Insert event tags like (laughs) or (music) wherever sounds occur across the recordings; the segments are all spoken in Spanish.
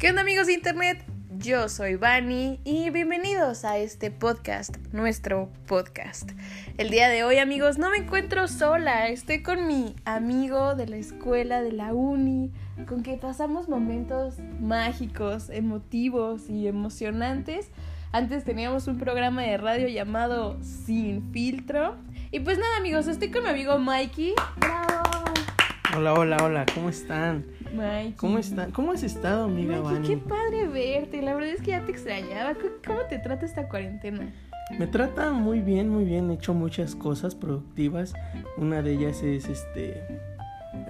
¿Qué onda amigos de internet? Yo soy Vani y bienvenidos a este podcast, nuestro podcast. El día de hoy amigos no me encuentro sola, estoy con mi amigo de la escuela, de la uni, con que pasamos momentos mágicos, emotivos y emocionantes. Antes teníamos un programa de radio llamado Sin Filtro. Y pues nada amigos, estoy con mi amigo Mikey. ¡Bravo! Hola, hola, hola, ¿cómo están? Mikey. ¿Cómo están? ¿Cómo has estado, amiga Mikey, Vani? qué padre verte. La verdad es que ya te extrañaba. ¿Cómo- ¿Cómo te trata esta cuarentena? Me trata muy bien, muy bien. He hecho muchas cosas productivas. Una de ellas es este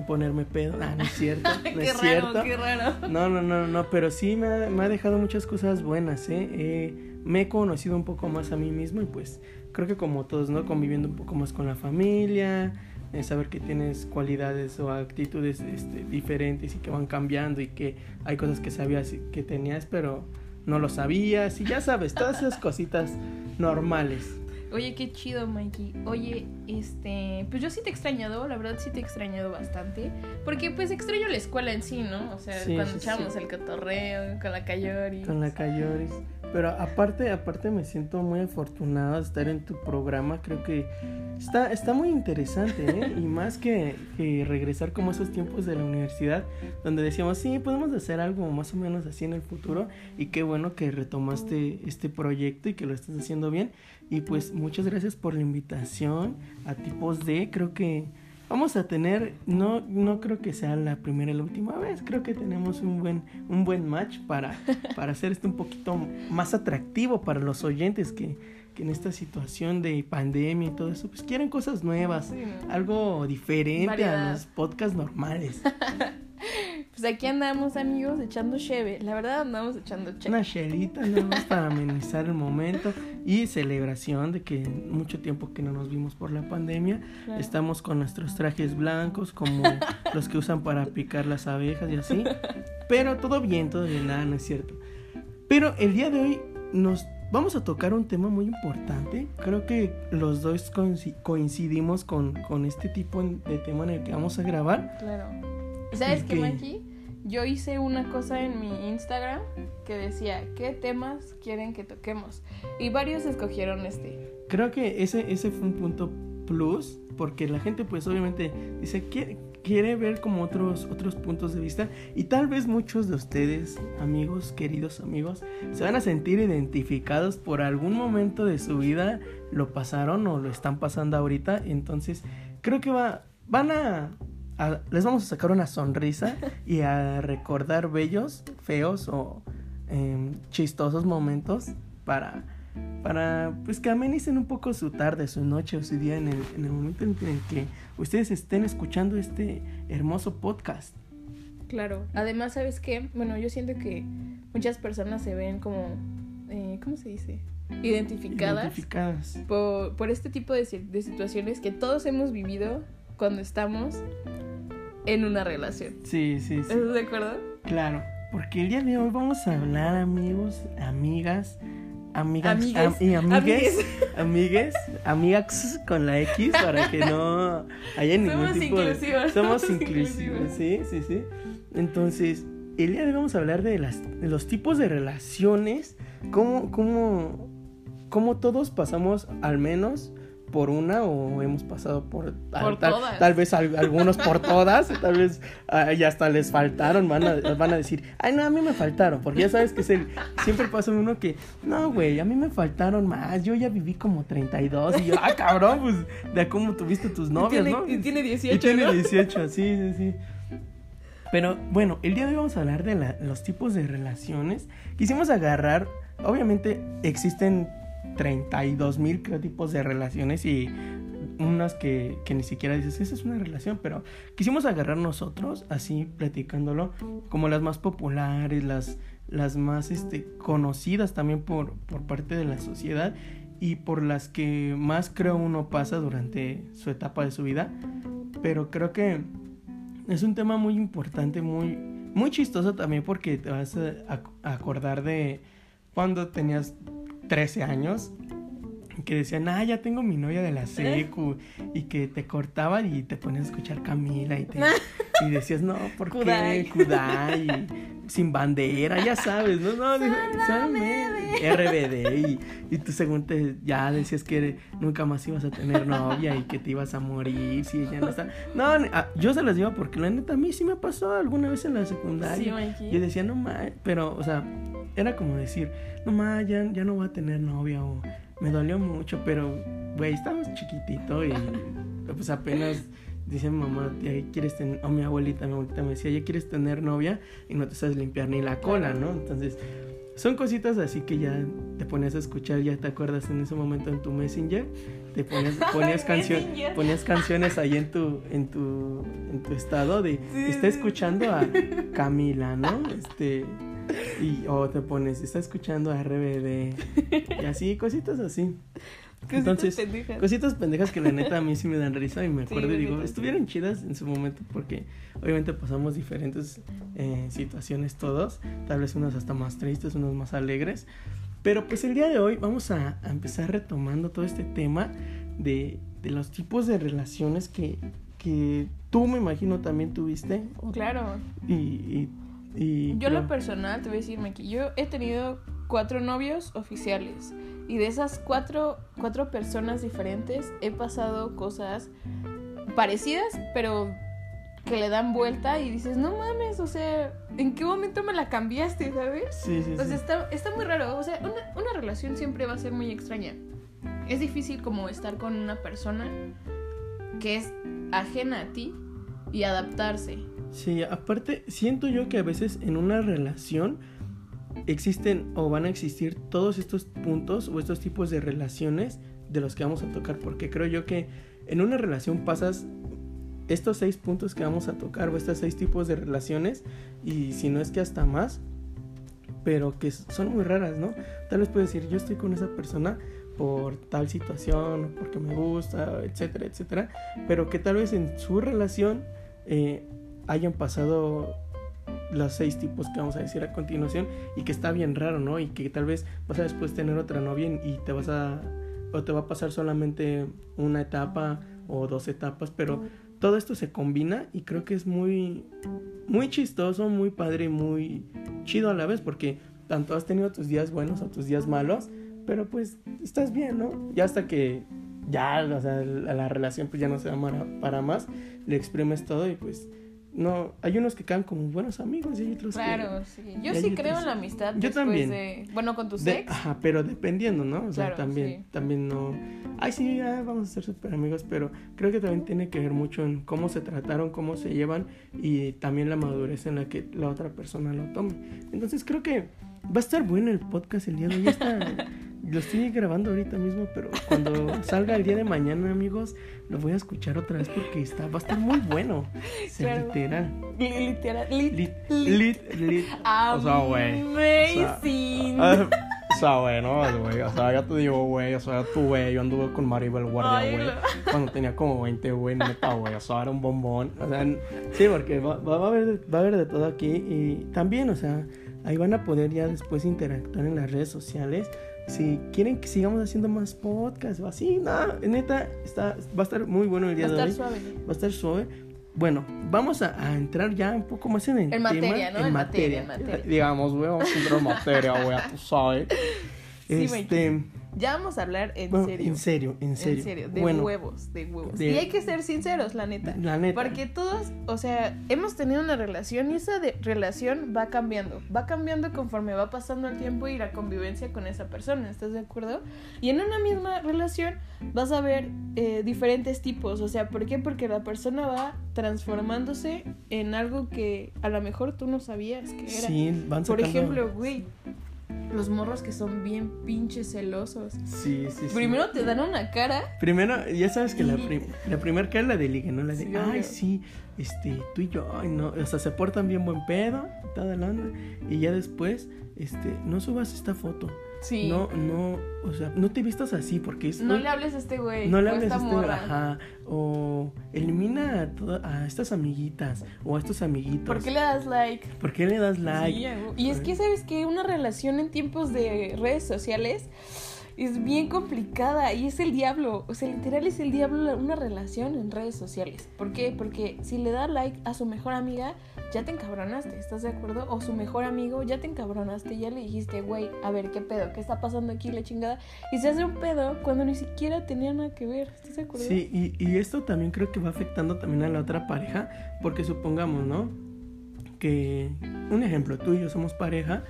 ponerme pedo. Ah, no es cierto. (laughs) No qué es raro, cierto. qué raro. No, no, no, no, pero sí me ha, me ha dejado muchas cosas buenas, ¿eh? Eh, Me he conocido un poco más a mí mismo y pues creo que como todos, ¿no? Conviviendo un poco más con la familia, saber que tienes cualidades o actitudes este, diferentes y que van cambiando y que hay cosas que sabías que tenías pero no lo sabías y ya sabes, todas esas cositas normales. Oye, qué chido, Mikey. Oye, este, pues yo sí te he extrañado, la verdad sí te he extrañado bastante, porque pues extraño la escuela en sí, ¿no? O sea, Sí, cuando sí, echábamos sí. el cotorreo con la Cayori. Con la Cayoris. Pero aparte, aparte me siento muy afortunado de estar en tu programa. Creo que está, está muy interesante, ¿eh? Y más que, que regresar como esos tiempos de la universidad, donde decíamos, sí, podemos hacer algo más o menos así en el futuro. Y qué bueno que retomaste este proyecto y que lo estás haciendo bien. Y pues muchas gracias por la invitación a tipos de, creo que vamos a tener, no, no creo que sea la primera y la última vez, creo que tenemos un buen, un buen match para, (laughs) para hacer esto un poquito más atractivo para los oyentes que, que en esta situación de pandemia y todo eso, pues quieren cosas nuevas, algo diferente Variedad. a los podcasts normales. (laughs) Pues aquí andamos, amigos, echando cheve. La verdad andamos echando cheve. Una chelita nada más para amenizar el momento y celebración de que mucho tiempo que no nos vimos por la pandemia. Claro. Estamos con nuestros trajes blancos, como (laughs) los que usan para picar las abejas y así. Pero todo bien, todo bien, nada, no es cierto. Pero el día de hoy nos vamos a tocar un tema muy importante. Creo que los dos coinci- coincidimos con, con este tipo de tema en el que vamos a grabar. Claro. ¿Y sabes ¿Y qué, qué? Mikey? Yo hice una cosa en mi Instagram que decía, ¿qué temas quieren que toquemos? Y varios escogieron este. Creo que ese, ese fue un punto plus, porque la gente pues obviamente dice, quiere, quiere ver como otros, otros puntos de vista y tal vez muchos de ustedes, amigos, queridos amigos, se van a sentir identificados por algún momento de su vida, lo pasaron o lo están pasando ahorita, entonces creo que va, van a... a- les vamos a sacar una sonrisa y a recordar bellos, feos o em, chistosos momentos para para pues que amenicen un poco su tarde, su noche o su día en el, en el momento en el que ustedes estén escuchando este hermoso podcast. Claro. Además, ¿sabes qué? Bueno, yo siento que muchas personas se ven como, eh, ¿cómo se dice? Identificadas, Identificadas. Por, por este tipo de situaciones que todos hemos vivido cuando estamos en una relación. Sí, sí, sí. ¿Estás de acuerdo? Claro. Porque el día de hoy vamos a hablar, amigos, amigas, amigas Amigues. am- y amigues, Amigues. amigas con la X para que no haya ningún Somos tipo de... inclusivos, Somos somos inclusivos, inclusivos. sí, sí, sí. Entonces, el día de hoy vamos a hablar de, las, de los tipos de relaciones, cómo, cómo, cómo todos pasamos al menos por una o hemos pasado por, Por tal, todas. tal vez al- algunos por (laughs) todas, tal vez ah, ya hasta les faltaron, van a, van a decir, ay no, a mí me faltaron, porque ya sabes que es el, siempre pasa uno que, no güey, a mí me faltaron más, yo ya viví como 32 y yo, ah cabrón, pues de cómo tuviste tus novias, y tiene, ¿no? y tiene 18, Y tiene ¿no? 18, sí, sí, sí. Pero bueno, el día de hoy vamos a hablar de la- los tipos de relaciones. Quisimos agarrar, obviamente existen 32 mil tipos de relaciones y unas que, que ni siquiera dices, esa es una relación, pero quisimos agarrar nosotros, así platicándolo, como las más populares, las, las más este, conocidas también por, por parte de la sociedad y por las que más creo uno pasa durante su etapa de su vida. Pero creo que es un tema muy importante, muy, muy chistoso también porque te vas a, acordar de cuando tenías 13 años que decían, ah, ya tengo mi novia de la secu y que te cortaban y te ponías a escuchar Camila y, te, (laughs) y decías, no, ¿por Kudai. qué? Kudai. Y sin bandera, ya sabes, ¿no? No, Sálvame RBD. Y, y tú según te, ya decías que nunca más ibas a tener novia y que te ibas a morir si ella no está. No, ah, yo se las digo porque la neta a mí sí me pasó alguna vez en la secundaria. Sí. Yo decía, no más, pero, o sea, era como decir, no más, ya, ya no voy a tener novia o me dolió mucho, pero, güey, estábamos chiquitito y pues apenas dice mamá, ya quieres tener, o mi abuelita, mi abuelita me decía, ya quieres tener novia y no te sabes limpiar ni la cola, ¿no? Entonces, son cositas así que ya te ponías a escuchar, ya te acuerdas en ese momento en tu Messenger, te ponías, (laughs) ponías, cancio- ponías canciones ahí en tu, en tu, en tu estado de, Sí, está escuchando a Camila, ¿no? Este, y, o te pones, está escuchando a RBD, y así, cositas así. Cositas Entonces, pendejas. Cositas pendejas que la neta a mí sí me dan risa y me (laughs) Sí, acuerdo y digo, estuvieron chidas en su momento porque obviamente pasamos diferentes eh, situaciones todos, tal vez unas hasta más tristes, unas más alegres, pero pues el día de hoy vamos a, a empezar retomando todo este tema de, de los tipos de relaciones que, que tú me imagino también tuviste Claro. y... y, y Yo, en lo personal, te voy a decir, Mikey, yo he tenido cuatro novios oficiales. Y de esas cuatro, cuatro personas diferentes, he pasado cosas parecidas, pero que le dan vuelta y dices, no mames, o sea, ¿en qué momento me la cambiaste, sabes? Sí, sí, O sea, sí. está, está muy raro. O sea, una, una relación siempre va a ser muy extraña. Es difícil como estar con una persona que es ajena a ti y adaptarse. Sí, aparte, siento yo que a veces en una relación existen o van a existir todos estos puntos o estos tipos de relaciones de los que vamos a tocar, porque creo yo que en una relación pasas estos seis puntos que vamos a tocar o estos seis tipos de relaciones y si no es que hasta más, pero que son muy raras, ¿no? Tal vez puedes decir, yo estoy con esa persona por tal situación, porque me gusta, etcétera, etcétera, pero que tal vez en su relación eh, hayan pasado los seis tipos que vamos a decir a continuación y que está bien raro, ¿no? Y que tal vez vas a después tener otra novia y te vas a o te va a pasar solamente una etapa o dos etapas, pero todo esto se combina y creo que es muy muy chistoso, muy padre y muy chido a la vez porque tanto has tenido tus días buenos o tus días malos, pero pues estás bien, ¿no? Ya hasta que ya, o sea, la, la relación pues ya no se da para, para más, le exprimes todo y pues no, hay unos que quedan como buenos amigos y hay otros que... Claro, sí. Yo sí creo otros- en la amistad Yo después también. de... Bueno, con tus De- ex. ajá, pero dependiendo, ¿no? O sea, Claro, también, sí. también no. Ay, sí, ya vamos a ser súper amigos, pero creo que también tiene que ver mucho en cómo se trataron, cómo se llevan y también la madurez en la que la otra persona lo tome. Entonces creo que va a estar bueno el podcast el día de hoy. Está, (laughs) lo estoy grabando ahorita mismo, pero cuando (laughs) salga el día de mañana, amigos, lo voy a escuchar otra vez porque está, va a estar muy bueno. O sea, Claro. literal. Li- Literal. Lit, Lit, lit. lit. O sea, güey. O sea, Amazing. Ah, O sea, güey, no, güey. O sea, ya te digo, güey. O sea, tú, güey. Yo anduve con Maribel Guardia, güey. (laughs) Cuando tenía como 20, güey, neta, güey. O sea, era un bombón. O sea, sí, porque va, va, va a haber, va a haber de todo aquí. Y también, o sea, ahí van a poder ya después interactuar en las redes sociales. Si quieren que sigamos haciendo más podcasts o así, no, neta, está, va a estar muy bueno el Va día a de estar hoy. suave. Va a estar suave. Bueno, vamos a, a entrar ya un poco más en el En tema. materia, ¿no? En, En materia. materia, en materia. Digamos, güey, vamos a entrar en materia, güey, tú sabes. Sí, este, Ya vamos a hablar en bueno, serio. en serio, en serio. En serio, de bueno, huevos, de huevos. de- Y hay que ser sinceros, la neta. la neta. Porque todos, o sea, hemos tenido una relación y esa de- relación va cambiando. Va cambiando conforme va pasando el tiempo y la convivencia con esa persona. ¿Estás de acuerdo? Y en una misma relación vas a ver eh, diferentes tipos. O sea, ¿por qué? Porque la persona va transformándose en algo que a lo mejor tú no sabías que era. Sí, van Por ejemplo, güey, los morros que son bien pinches celosos. Sí, sí, sí. Primero te dan una cara. Primero, ya sabes que la, prim- la primera que es la de ligue, ¿no? La de, Sí, ay, obvio. sí, este, tú y yo, ay, no. O sea, se portan bien buen pedo, y toda la onda. Y ya después, este, no subas esta foto. Sí. No, no, o sea, no te vistas así porque es No le hables a este güey. No le hables a este, ajá, o elimina a, toda- a estas amiguitas o a estos amiguitos. ¿Por qué le das like? ¿Por qué le das like? Sí, y es que, ¿sabes que Una relación en tiempos de redes sociales es bien complicada y es el diablo. O sea, literal es el diablo una relación en redes sociales. ¿Por qué? Porque si le da like a su mejor amiga, ya te encabronaste, ¿estás de acuerdo? O su mejor amigo, ya te encabronaste, ya le dijiste, güey, a ver, ¿qué pedo? ¿Qué está pasando aquí, la chingada? Y se hace un pedo cuando ni siquiera tenía nada que ver, ¿estás de acuerdo? Sí, y, y esto también creo que va afectando también a la otra pareja, porque supongamos, ¿no? Que, un ejemplo, tú y yo somos pareja,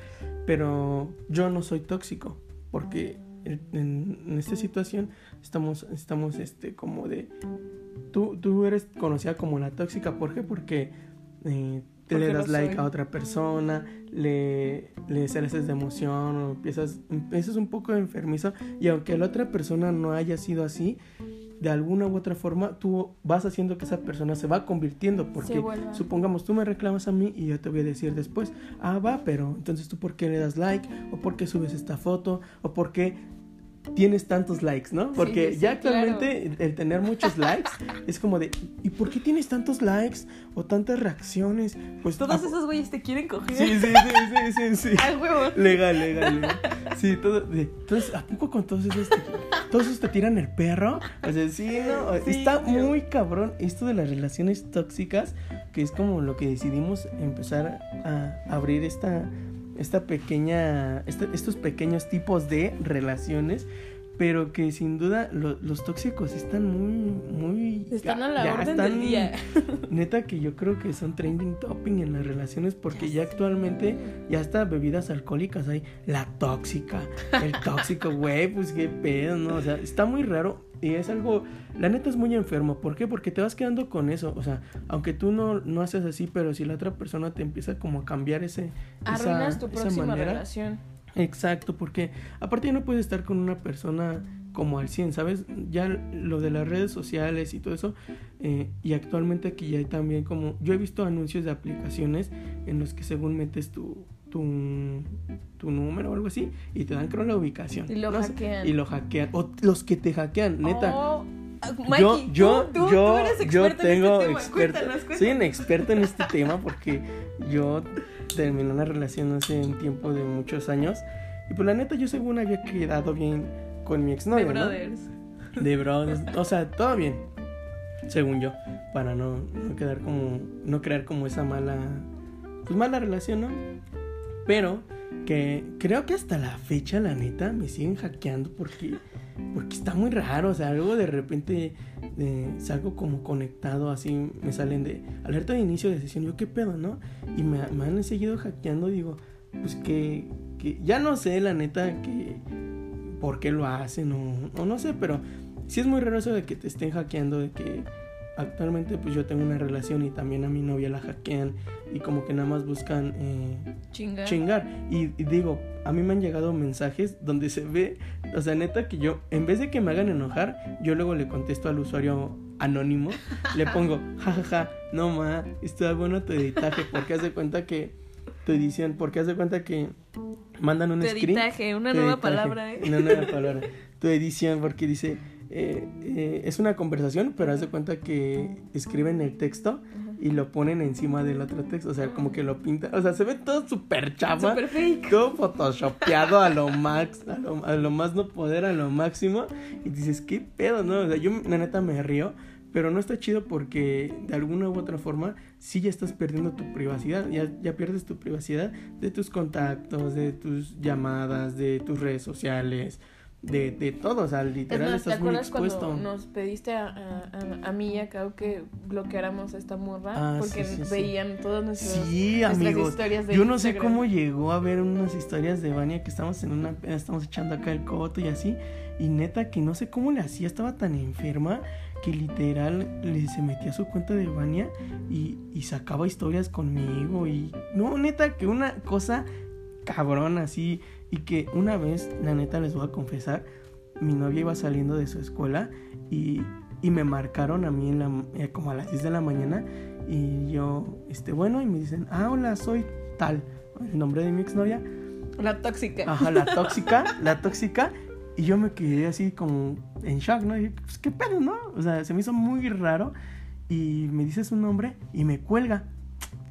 pero yo no soy tóxico, porque en, esta situación estamos, estamos, este, como de, tú, tú eres conocida como la tóxica, ¿por qué? Porque eh, te le das like a otra persona, le, le haces de emoción, o empiezas, empiezas un poco enfermizo, y aunque la otra persona no haya sido así, de alguna u otra forma tú vas haciendo que esa persona se va convirtiendo porque supongamos tú me reclamas a mí y yo te voy a decir después ah va pero entonces tú por qué le das like o por qué subes esta foto o por qué tienes tantos likes, ¿no? Porque ya actualmente el tener muchos (laughs) likes es como de, ¿y por qué tienes tantos likes o tantas reacciones? Pues todos esos güeyes te quieren coger. Sí, sí, sí, sí, sí. (laughs) Al huevo. Legal, legal, legal. (laughs) Sí, todo. Entonces, ¿a poco con todos esos te, todos esos te tiran el perro? O sea, sí, no. está muy cabrón esto de las relaciones tóxicas, que es como lo que decidimos empezar a abrir esta esta pequeña, este, estos pequeños tipos de relaciones, pero que sin duda los tóxicos están muy, muy... Están a la orden del día. (laughs) Neta que yo creo que son trending topping en las relaciones porque ya, actualmente ya está bebidas alcohólicas hay la tóxica, el tóxico, güey, pues qué pedo, ¿no? O sea, está muy raro y es algo, la neta es muy enfermo. ¿Por qué? Porque te vas quedando con eso. O sea, aunque tú no, no haces así, pero si la otra persona te empieza como a cambiar ese... Arruinas tu próxima relación. Exacto, porque aparte ya no puedes estar con una persona como al 100, ¿sabes? Ya lo de las redes sociales y todo eso, eh, y actualmente aquí ya hay también como, yo he visto anuncios de aplicaciones en los que según metes tu, tu, tu número o algo así y te dan creo la ubicación. Y lo hackean. Y lo hackean. O los que te hackean, neta. Oh, Mikey, yo, yo, tú, yo, eres yo tengo en este experto, soy un experto en este tema porque yo terminé una relación hace un tiempo de muchos años y pues la neta yo según había quedado bien con mi exnovio, De brothers. De brothers, o sea, todo bien, según yo, para no, no quedar como, no crear como esa mala, pues mala relación, ¿no? Pero que creo que hasta la fecha, la neta, me siguen hackeando porque, porque está muy raro. O sea, luego de repente eh, salgo como conectado, así me salen de alerta de inicio de sesión. Yo, ¿qué pedo, no? Y me, han seguido hackeando. Digo, pues que, que ya no sé, la neta, que por qué lo hacen o, o no sé, pero sí es muy raro eso de que te estén hackeando, de que actualmente pues yo tengo una relación y también a mi novia la hackean y como que nada más buscan eh, chingar. Y, digo, a mí me han llegado mensajes donde se ve, o sea, neta que yo, en vez de que me hagan enojar, yo luego le contesto al usuario anónimo, (laughs) le pongo, jajaja, ja, ja, no ma, está bueno tu editaje, porque haz de cuenta que tu edición, porque haz de cuenta que mandan un tu Editaje, una nueva palabra, ¿eh? Una nueva (laughs) palabra. Tu edición, porque dice eh, eh, es una conversación, pero haz de cuenta que escriben el texto y lo ponen encima del otro texto. O sea, como que lo pintan. O sea, se ve todo súper chapa. Todo photoshopeado a lo max, a lo, a lo, más no poder, a lo máximo. Y dices, ¿qué pedo, no? O sea, yo la neta me río. Pero no está chido porque de alguna u otra forma sí ya estás perdiendo tu privacidad. Ya, ya pierdes tu privacidad de tus contactos, de tus llamadas, de tus redes sociales de, de todo, o sea, literal estás muy expuesto. Cuando nos pediste a, a, a, mí y a Kao que bloqueáramos esta morra ah, porque veían todas nuestras, sí, amigos. historias de Yo no sé cómo llegó a ver unas historias de Vania que estamos en una estamos echando acá el coto y así y neta que no sé cómo le hacía, estaba tan enferma que literal le se metía a su cuenta de Vania y, y sacaba historias conmigo y no, neta que una cosa cabrona así y que una vez, la neta les voy a confesar, mi novia iba saliendo de su escuela y, y me marcaron a mí en la, eh, como a las 10 de la mañana y yo, este, bueno, y me dicen, ah, hola, soy tal, el nombre de mi exnovia. La tóxica. Ajá, la (laughs) tóxica, la tóxica. Y yo me quedé así como en shock, ¿no? Y pues qué pedo, ¿no? O sea, se me hizo muy raro. Y me dice su nombre y me cuelga.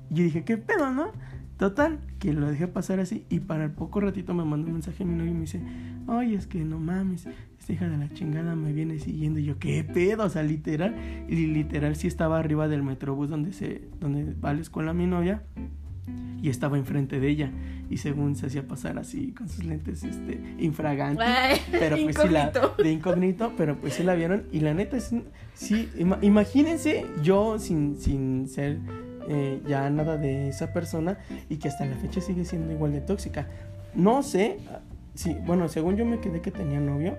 Y yo dije, ¿qué pedo, no? Total, que lo dejé pasar así y para el poco ratito me mandó un mensaje a mi novio y me dice, oye, es que no mames, esta hija de la chingada me viene siguiendo. Y yo, ¿qué pedo? O sea, literal. Y literal sí estaba arriba del metrobús donde, se, donde va a la escuela mi novia y estaba enfrente de ella y según se hacía pasar así con sus lentes este infragantes pero pues sí la de incógnito pero pues sí la vieron y la neta es sí imagínense yo sin sin ser eh, ya nada de esa persona y que hasta la fecha sigue siendo igual de tóxica. No sé, sí, bueno, según yo me quedé que tenía novio,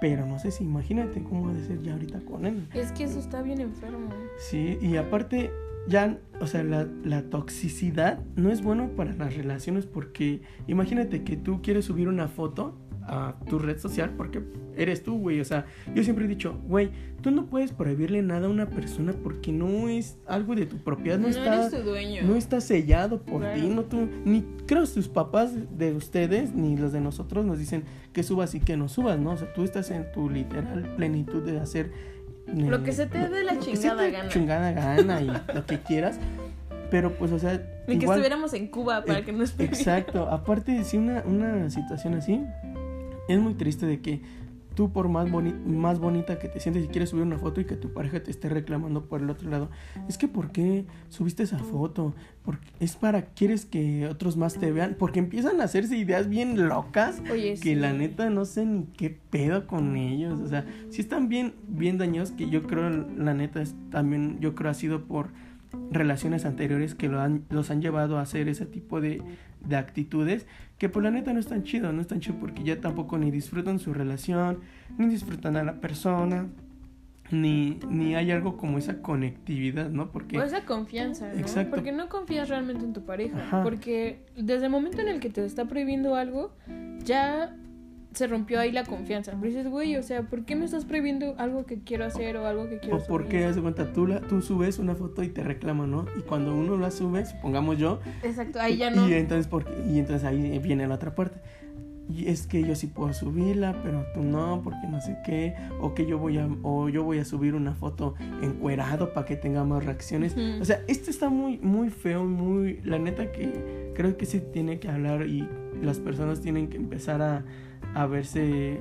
pero no sé si imagínate cómo de ser ya ahorita con él. Es que eso está bien enfermo. Sí, y aparte, ya, o sea, la, la, toxicidad no es bueno para las relaciones porque imagínate que tú quieres subir una foto a tu red social porque eres tú, güey. O sea, yo siempre he dicho, güey, tú no puedes prohibirle nada a una persona porque no es algo de tu propiedad, no, está, no está sellado por ti, no tú, ni creo sus papás de ustedes ni los de nosotros nos dicen que subas y que no subas, ¿no? O sea, tú estás en tu literal plenitud de hacer lo que se te dé la chingada gana. Chingada gana y (laughs) lo que quieras. Pero pues, o sea. Ni que estuviéramos en Cuba para que nos Exacto. Aparte, si una, una situación así, es muy triste de que tú por más, más bonita que te sientes y quieres subir una foto y que tu pareja te esté reclamando por el otro lado. Es que ¿por qué subiste esa foto? Porque es para, quieres que otros más te vean. Porque empiezan a hacerse ideas bien locas. que la neta no sé ni qué pedo con ellos. O sea, si están bien, bien dañados que yo creo la neta es también, yo creo ha sido por relaciones anteriores que lo han, los han llevado a hacer ese tipo de, de actitudes que por la neta no están chido, no están chido porque ya tampoco ni disfrutan su relación, ni disfrutan a la persona, ni, ni hay algo como esa conectividad, ¿no? Porque... O esa confianza, ¿no? Exacto. Porque no confías realmente en tu pareja. Porque desde el momento en el que te está prohibiendo algo, ya se rompió ahí la confianza. Pero dices, güey, o sea, ¿por qué me estás prohibiendo algo que quiero hacer o algo que quiero hacer? O porque, haz de cuenta, tú, la, tú subes una foto y te reclama, ¿no? Y cuando uno la sube, supongamos yo. Exacto, ahí ya no. Y entonces, porque, y entonces ahí viene la otra parte. Y es que yo sí puedo subirla, pero tú no, porque no sé qué. O que yo voy a, o yo voy a subir una foto encuerado para que tenga más reacciones. O sea, esto está muy, muy feo, muy. La neta que creo que se tiene que hablar y las personas tienen que empezar a a verse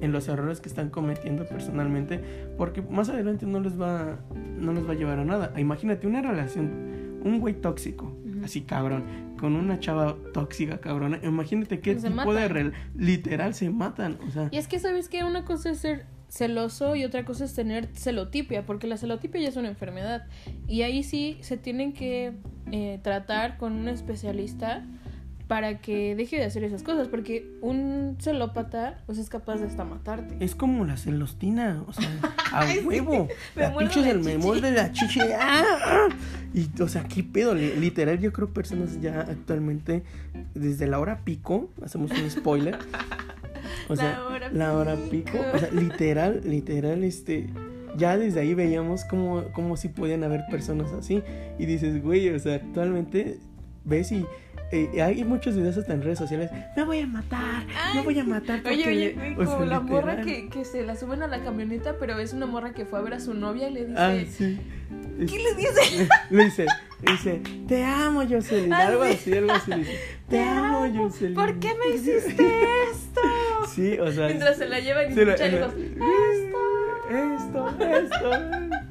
en los errores que están cometiendo personalmente, porque más adelante no les va no les va a llevar a nada. Imagínate una relación, un güey tóxico, así cabrón, con una chava tóxica cabrona. Imagínate qué tipo de literal se matan, o sea. Y es que sabes que una cosa es ser celoso y otra cosa es tener celotipia, porque la celotipia ya es una enfermedad y ahí sí se tienen que eh, tratar con un especialista para que deje de hacer esas cosas, porque un celópata pues es capaz de hasta matarte. Es como la celostina, o sea, (laughs) a huevo. la pinche del memor de la chiche. ¡ah! Y o sea, qué pedo, literal yo creo personas ya actualmente desde la hora pico, hacemos un spoiler. O (laughs) sea, la hora, pico. o sea, literal, literal este ya desde ahí veíamos como, como si podían haber personas así. Y dices, güey, o sea, actualmente ves y eh, hay muchos videos hasta en redes sociales. Me voy a matar, me voy a matar. Porque, oye, oye, como la morra que, que, se la suben a la camioneta, pero es una morra que fue a ver a su novia y le dice. Ah, sí. ¿Qué (laughs) le dice? Le dice, dice, te amo, Jocelyn. Ah, algo así, algo así. Dice, te, amo, Jocelyn. ¿Por qué me (laughs) hiciste esto? Sí, o sea. Mientras se la llevan y se escucha esto. Esto, esto.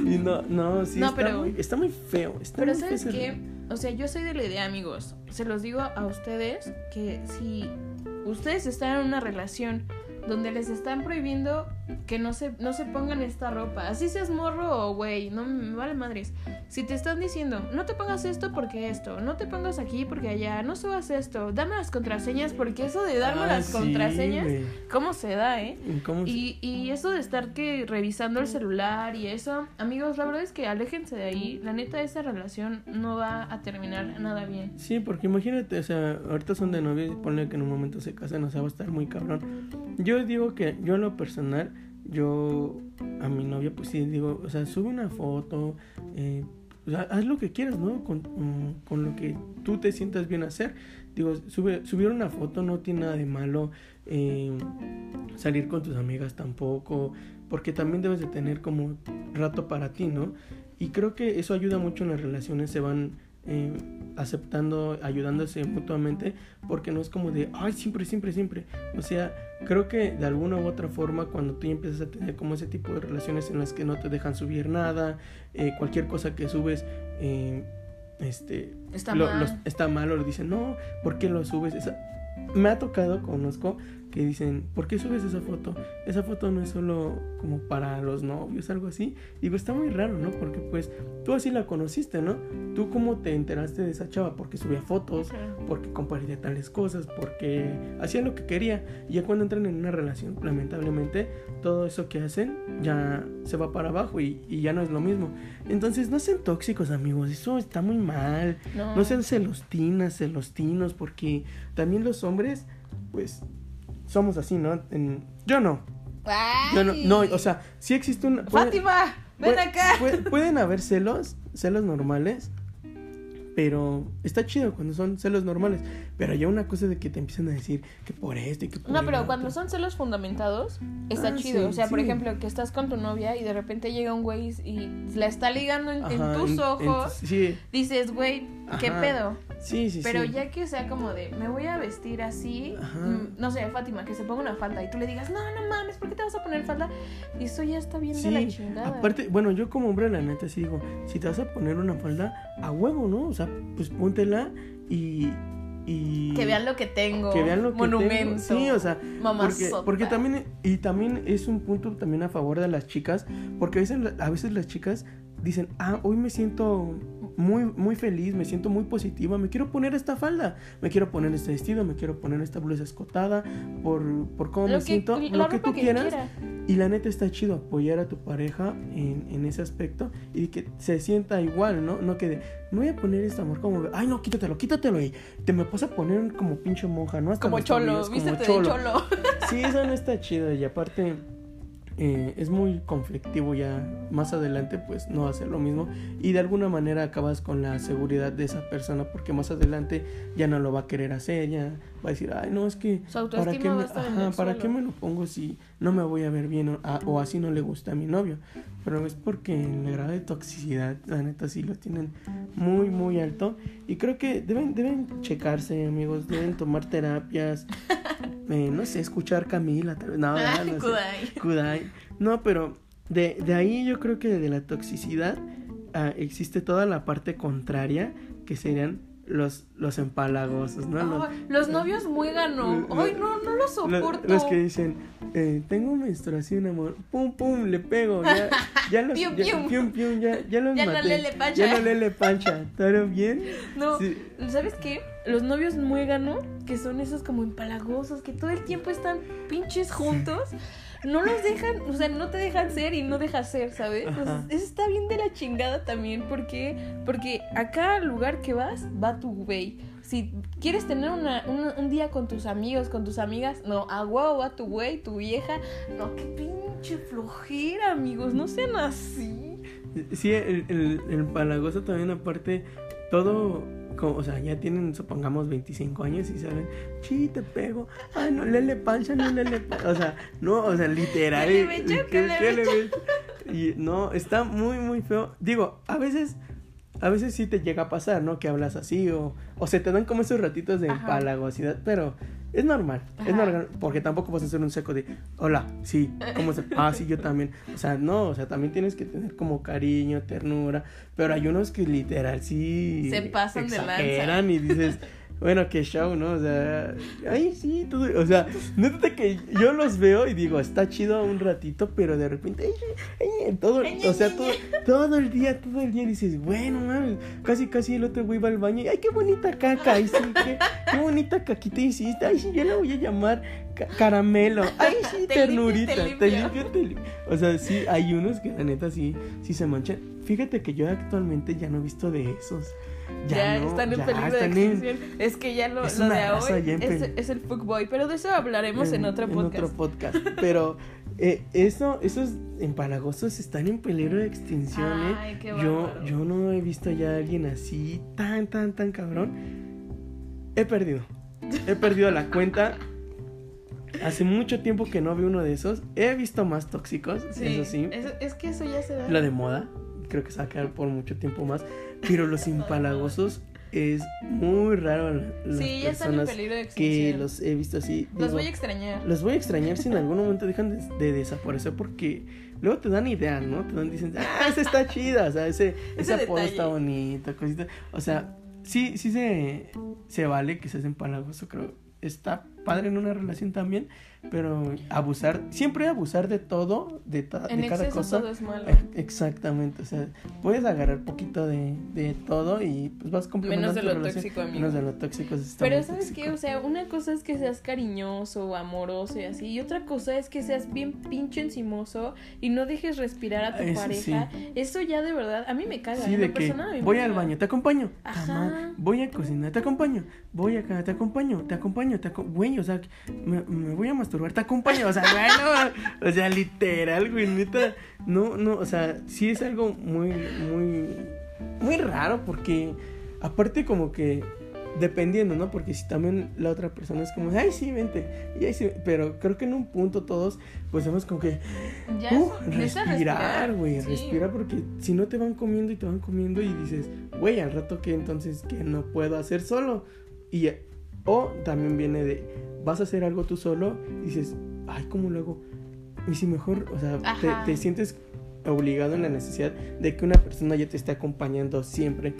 Y no, (laughs) no, sí, no, está, pero, muy, está muy feo. Está pero muy ¿sabes qué? O sea, yo soy de la idea, amigos. Se los digo a ustedes que si ustedes están en una relación donde les están prohibiendo que no se, no se pongan esta ropa. Así seas morro o güey, no me vale madres. Si te están diciendo, no te pongas esto porque esto, no te pongas aquí porque allá, no subas esto, dame las contraseñas, porque eso de darme ah, las contraseñas, ¿cómo se da, eh? y, y eso de estar que revisando el celular y eso, amigos, la verdad es que aléjense de ahí. La neta, esa relación no va a terminar nada bien. Sí, porque imagínate, o sea, ahorita son de novia y ponle que en un momento se casan, o sea, va a estar muy cabrón. Yo digo que yo en lo personal yo a mi novia pues sí digo, o sea, sube una foto, eh, haz lo que quieras, ¿no? Con, mm, con, lo que tú te sientas bien hacer. Digo, sube, subir una foto no tiene nada de malo, eh, salir con tus amigas tampoco, porque también debes de tener como rato para ti, ¿no? Y creo que eso ayuda mucho en las relaciones, se van eh, aceptando, ayudándose mutuamente, porque no es como de, ay, siempre, siempre, siempre. O sea, creo que de alguna u otra forma, cuando tú empiezas a tener como ese tipo de relaciones en las que no te dejan subir nada, eh, cualquier cosa que subes, eh, este, Está lo- mal. los- está mal o le dicen, no, ¿por qué lo subes? Esa- me ha tocado, conozco, que dicen, ¿por qué subes esa foto? Esa foto no es solo como para los novios, algo así. Digo, está muy raro, ¿no? Porque pues tú así la conociste, ¿no? ¿Tú cómo te enteraste de esa chava? Porque subía fotos, porque compartía tales cosas, porque hacía lo que quería. Y ya cuando entran en una relación, lamentablemente, todo eso que hacen ya se va para abajo y, y ya no es lo mismo. Entonces, no sean tóxicos, amigos. Eso está muy mal. No. No sean celostinas, celostinos, porque también los hombres, pues, somos así, ¿no? En- yo no. Yo no, no, o sea, sí existe una... puede- Fátima, ven puede- acá. puede- pueden haber celos, celos normales, pero está chido cuando son celos normales. Pero ya una cosa de que te empiezan a decir que por esto y que por No, pero otro. cuando son celos fundamentados, está Ah, chido. sí, o sea, por sí. ejemplo, que estás con tu novia y de repente llega un güey y la está ligando en, en Ajá, tus en- en- ojos, sí, dices, güey, ¿qué Ajá. pedo? sí, sí. Pero ya que sea como de, me voy a vestir así, Ajá. mm, no sé, Fátima, que se ponga una falda y tú le digas, no, no mames, ¿por qué te vas a poner falda? Y eso ya está bien de la chingada. aparte, bueno, yo como hombre, la neta, sí digo, si te vas a poner una falda, a huevo, ¿no? O sea, pues póntela y... y que vean lo que tengo. que vean lo que Monumento. tengo. Sí, o sea, porque, porque también, y también es un punto también a favor de las chicas, porque a veces, a veces las chicas dicen, ah, hoy me siento muy, muy feliz, me siento muy positiva, me quiero poner esta falda, me quiero poner este vestido, me quiero poner esta blusa escotada, por, por cómo Lo me que- siento, lo que tú quieras. quiera. Y la neta está chido apoyar a tu pareja en, en ese aspecto y que se sienta igual, ¿no? No que de, me voy a poner este amor como, ay no, quítatelo, quítatelo y te me vas a poner como pinche monja, ¿no? Hasta Como cholo, como vístete de cholo. Sí, eso no está chido y aparte eh, es muy conflictivo ya más adelante pues no hacer lo mismo y de alguna manera acabas con la seguridad de esa persona porque más adelante ya no lo va a querer hacer, ya va a decir, ay no, es que ¿para qué, me, ajá, ¿para suelo. qué me lo pongo si no me voy a ver bien o, a- o así no le gusta a mi novio? Pero es porque el grado de toxicidad, la neta, sí lo tienen muy, muy alto. Y creo que deben, deben checarse, amigos, deben tomar terapias, (laughs) eh, no sé, escuchar Camila, tal vez, no, no, sé. Kudai. Kudai. No, pero de, de ahí yo creo que de la toxicidad ah, existe toda la parte contraria, que serían los, los empalagosos, ¿no? Los- los novios muéganos. Lo- Ay, no, no lo lo- soporto. Los, que dicen, eh, tengo menstruación, amor. Pum, pum, le pego. Ya, ya los. Pium, ya, pium. pium, ya, ya los Ya no maté. lele pancha. Ya no lele pancha. ¿Todo bien? (laughs) No, Sí. ¿sabes qué? Los novios muégano, que son esos como empalagosos, que todo el tiempo están pinches juntos, no los dejan, o sea, no te dejan ser y no dejas ser, ¿sabes? Entonces, eso está bien de la chingada también, porque porque a cada lugar que vas va tu güey. Si quieres tener una- una- un día con tus amigos, con tus amigas, no, a huevo va tu güey, tu vieja. No, qué pinche flojera, amigos, no sean así. Sí, el, el, el empalagoso también, aparte, todo. Como, o sea, ya tienen, supongamos, 25 años y saben, sí, te pego. Ay, no, lele pancha, no lele pancha. O sea, no, o sea, literal. ¿Qué le le le? Y no, está muy, muy feo. Digo, a veces. A veces sí te llega a pasar, ¿no? Que hablas así o, o se te dan como esos ratitos de empalagosidad, pero es normal, es normal, porque tampoco vas a hacer un seco de, hola, sí, ¿cómo estás? Ah, sí, yo también. O sea, no, o sea, también tienes que tener como cariño, ternura, pero hay unos que literal sí Se pasan de lanza. y dices, bueno, qué show, ¿no? O sea, ay, sí, todo, o sea, neta que yo los veo y digo, está chido un ratito, pero de repente, ay, ay, todo, o sea, todo, todo el día, todo el día dices, bueno, mames, casi, casi el otro güey va al baño y, ay, qué bonita caca, ay, sí, qué, qué bonita caquita hiciste, ay, sí, yo la voy a llamar ca- caramelo, ay, sí, Te ternurita, limpio, te limpio, te limpio. O sea, sí, hay unos que la neta sí, sí se manchan. Fíjate que yo actualmente ya no he visto de esos. Ya, no, están en ya peligro de están en- extinción. Es que ya lo, lo de hoy ya en es, es el fuckboy, pero de eso hablaremos en, otro podcast. otro podcast. Pero eh, eso, esos empalagosos están en peligro de extinción. ¿eh? Ay, qué yo, yo no he visto ya a alguien así, tan, tan, tan cabrón. He perdido. He perdido la cuenta. Hace mucho tiempo que no veo uno de esos. He visto más tóxicos, Sí, eso sí. Es, es que eso ya se da. Lo de moda. creo que se va a quedar por mucho tiempo más. Pero los empalagosos es muy raro las Sí, ya están en peligro de que los he visto así. Los digo, voy a extrañar. los voy a extrañar si en algún momento (laughs) dejan de, de desaparecer porque luego te dan idea, ¿no? Te dan, dicen, ah, esa está chida, o sea, ese, (laughs) ese, detalle. está bonito, cosita. O sea, sí, sí se, se vale que seas empalagoso, creo. Está padre en una relación también, pero abusar, siempre abusar de todo, de, ta- En de cada cosa. todo es malo. Exactamente, o sea, puedes agarrar poquito de, de todo y pues vas complementando Menos de lo relación. tóxico, amigo. Menos de lo tóxico. está Pero ¿sabes tóxico. qué? O sea, una cosa es que seas cariñoso, amoroso y así. Y otra cosa es que seas bien pinche encimoso y no dejes respirar a tu Eso pareja. Eso ya de verdad, a mí me caga. Sí, de que voy al caga. baño, te acompaño. Ajá. Voy a cocinar, te acompaño. Voy acá, te acompaño, te acompaño, te acompaño. Güey, o sea, me, me voy a masturbar, te acompaño. O sea, bueno, o sea, literal, güey, neta. No, no, o sea, sí es algo muy, muy, muy raro porque aparte como que dependiendo, ¿no? Porque si también la otra persona es como, ay, sí, vente. Y ahí sí, pero creo que en un punto todos, pues hemos como que, Ya Uh, respirar, güey, Sí. respirar porque si no te van comiendo y te van comiendo y dices, güey, al rato que entonces que no puedo hacer solo. Y o también viene de vas a hacer algo tú solo y dices, ay, ¿cómo luego? Y si mejor, o sea, te, sientes obligado en la necesidad de que una persona ya te esté acompañando siempre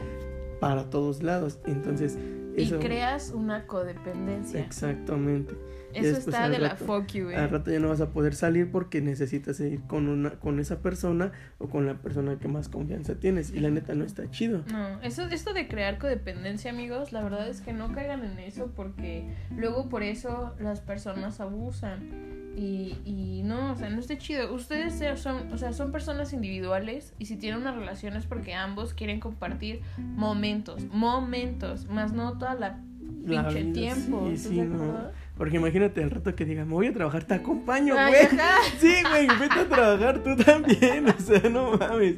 para todos lados. Entonces, Y eso creas una codependencia. exactamente. Eso después está de la fuck you, güey. Al rato ya no vas a poder salir porque necesitas ir con una con esa persona o con la persona que más confianza tienes y la neta no está chido. No, eso, esto de crear codependencia, amigos, la verdad es que no caigan en eso porque luego por eso las personas abusan. Y, y no, o sea, no está chido. Ustedes son, o sea, son personas individuales y si tienen una relación es porque ambos quieren compartir momentos, momentos, más no toda la La pinche vida, tiempo. sí, ¿estás sí, no. Porque imagínate el rato que diga, me voy a trabajar, te acompaño, güey. (laughs) Sí, güey, vete a trabajar tú también. O sea, no mames.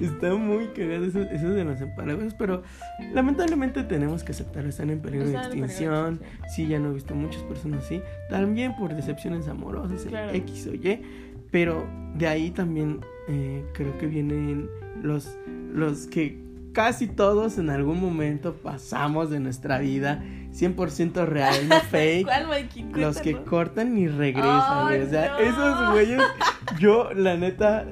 Está muy cagado eso, eso de los empalagos, pero lamentablemente tenemos que aceptar, están en peligro de extinción. Sí, ya no he visto muchas personas así. También por decepciones amorosas, Claro. X o Y. Pero de ahí también eh, creo que vienen los, los que casi todos en algún momento pasamos de nuestra vida 100% real, no (laughs) fake. ¿Cuál, Mikey? Los que cortan y regresan, güey. O sea, no. esos güeyes, yo, la neta,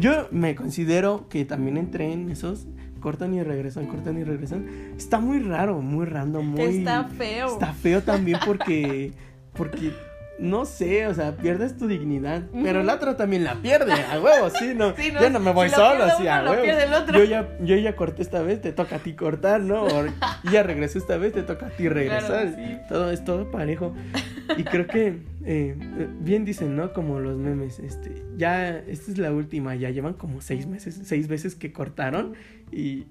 yo me considero que también entré en esos. Cortan y regresan, cortan y regresan. Está muy raro, muy random, muy. Está feo. Está feo también porque. Porque. No sé, o sea, pierdes tu dignidad. Pero la otra también la pierde, a huevo, sí, no. (laughs) Sí, no, yo no me voy si solo, así, a huevo. el otro. Yo ya, yo ya corté esta vez, te toca a ti cortar, ¿no? O ya regresé esta vez, te toca a ti regresar. sí. Todo es todo parejo. Y creo que eh, eh, bien dicen, ¿no? Como los memes, este, ya, esta es la última, ya llevan como seis meses, seis veces que cortaron y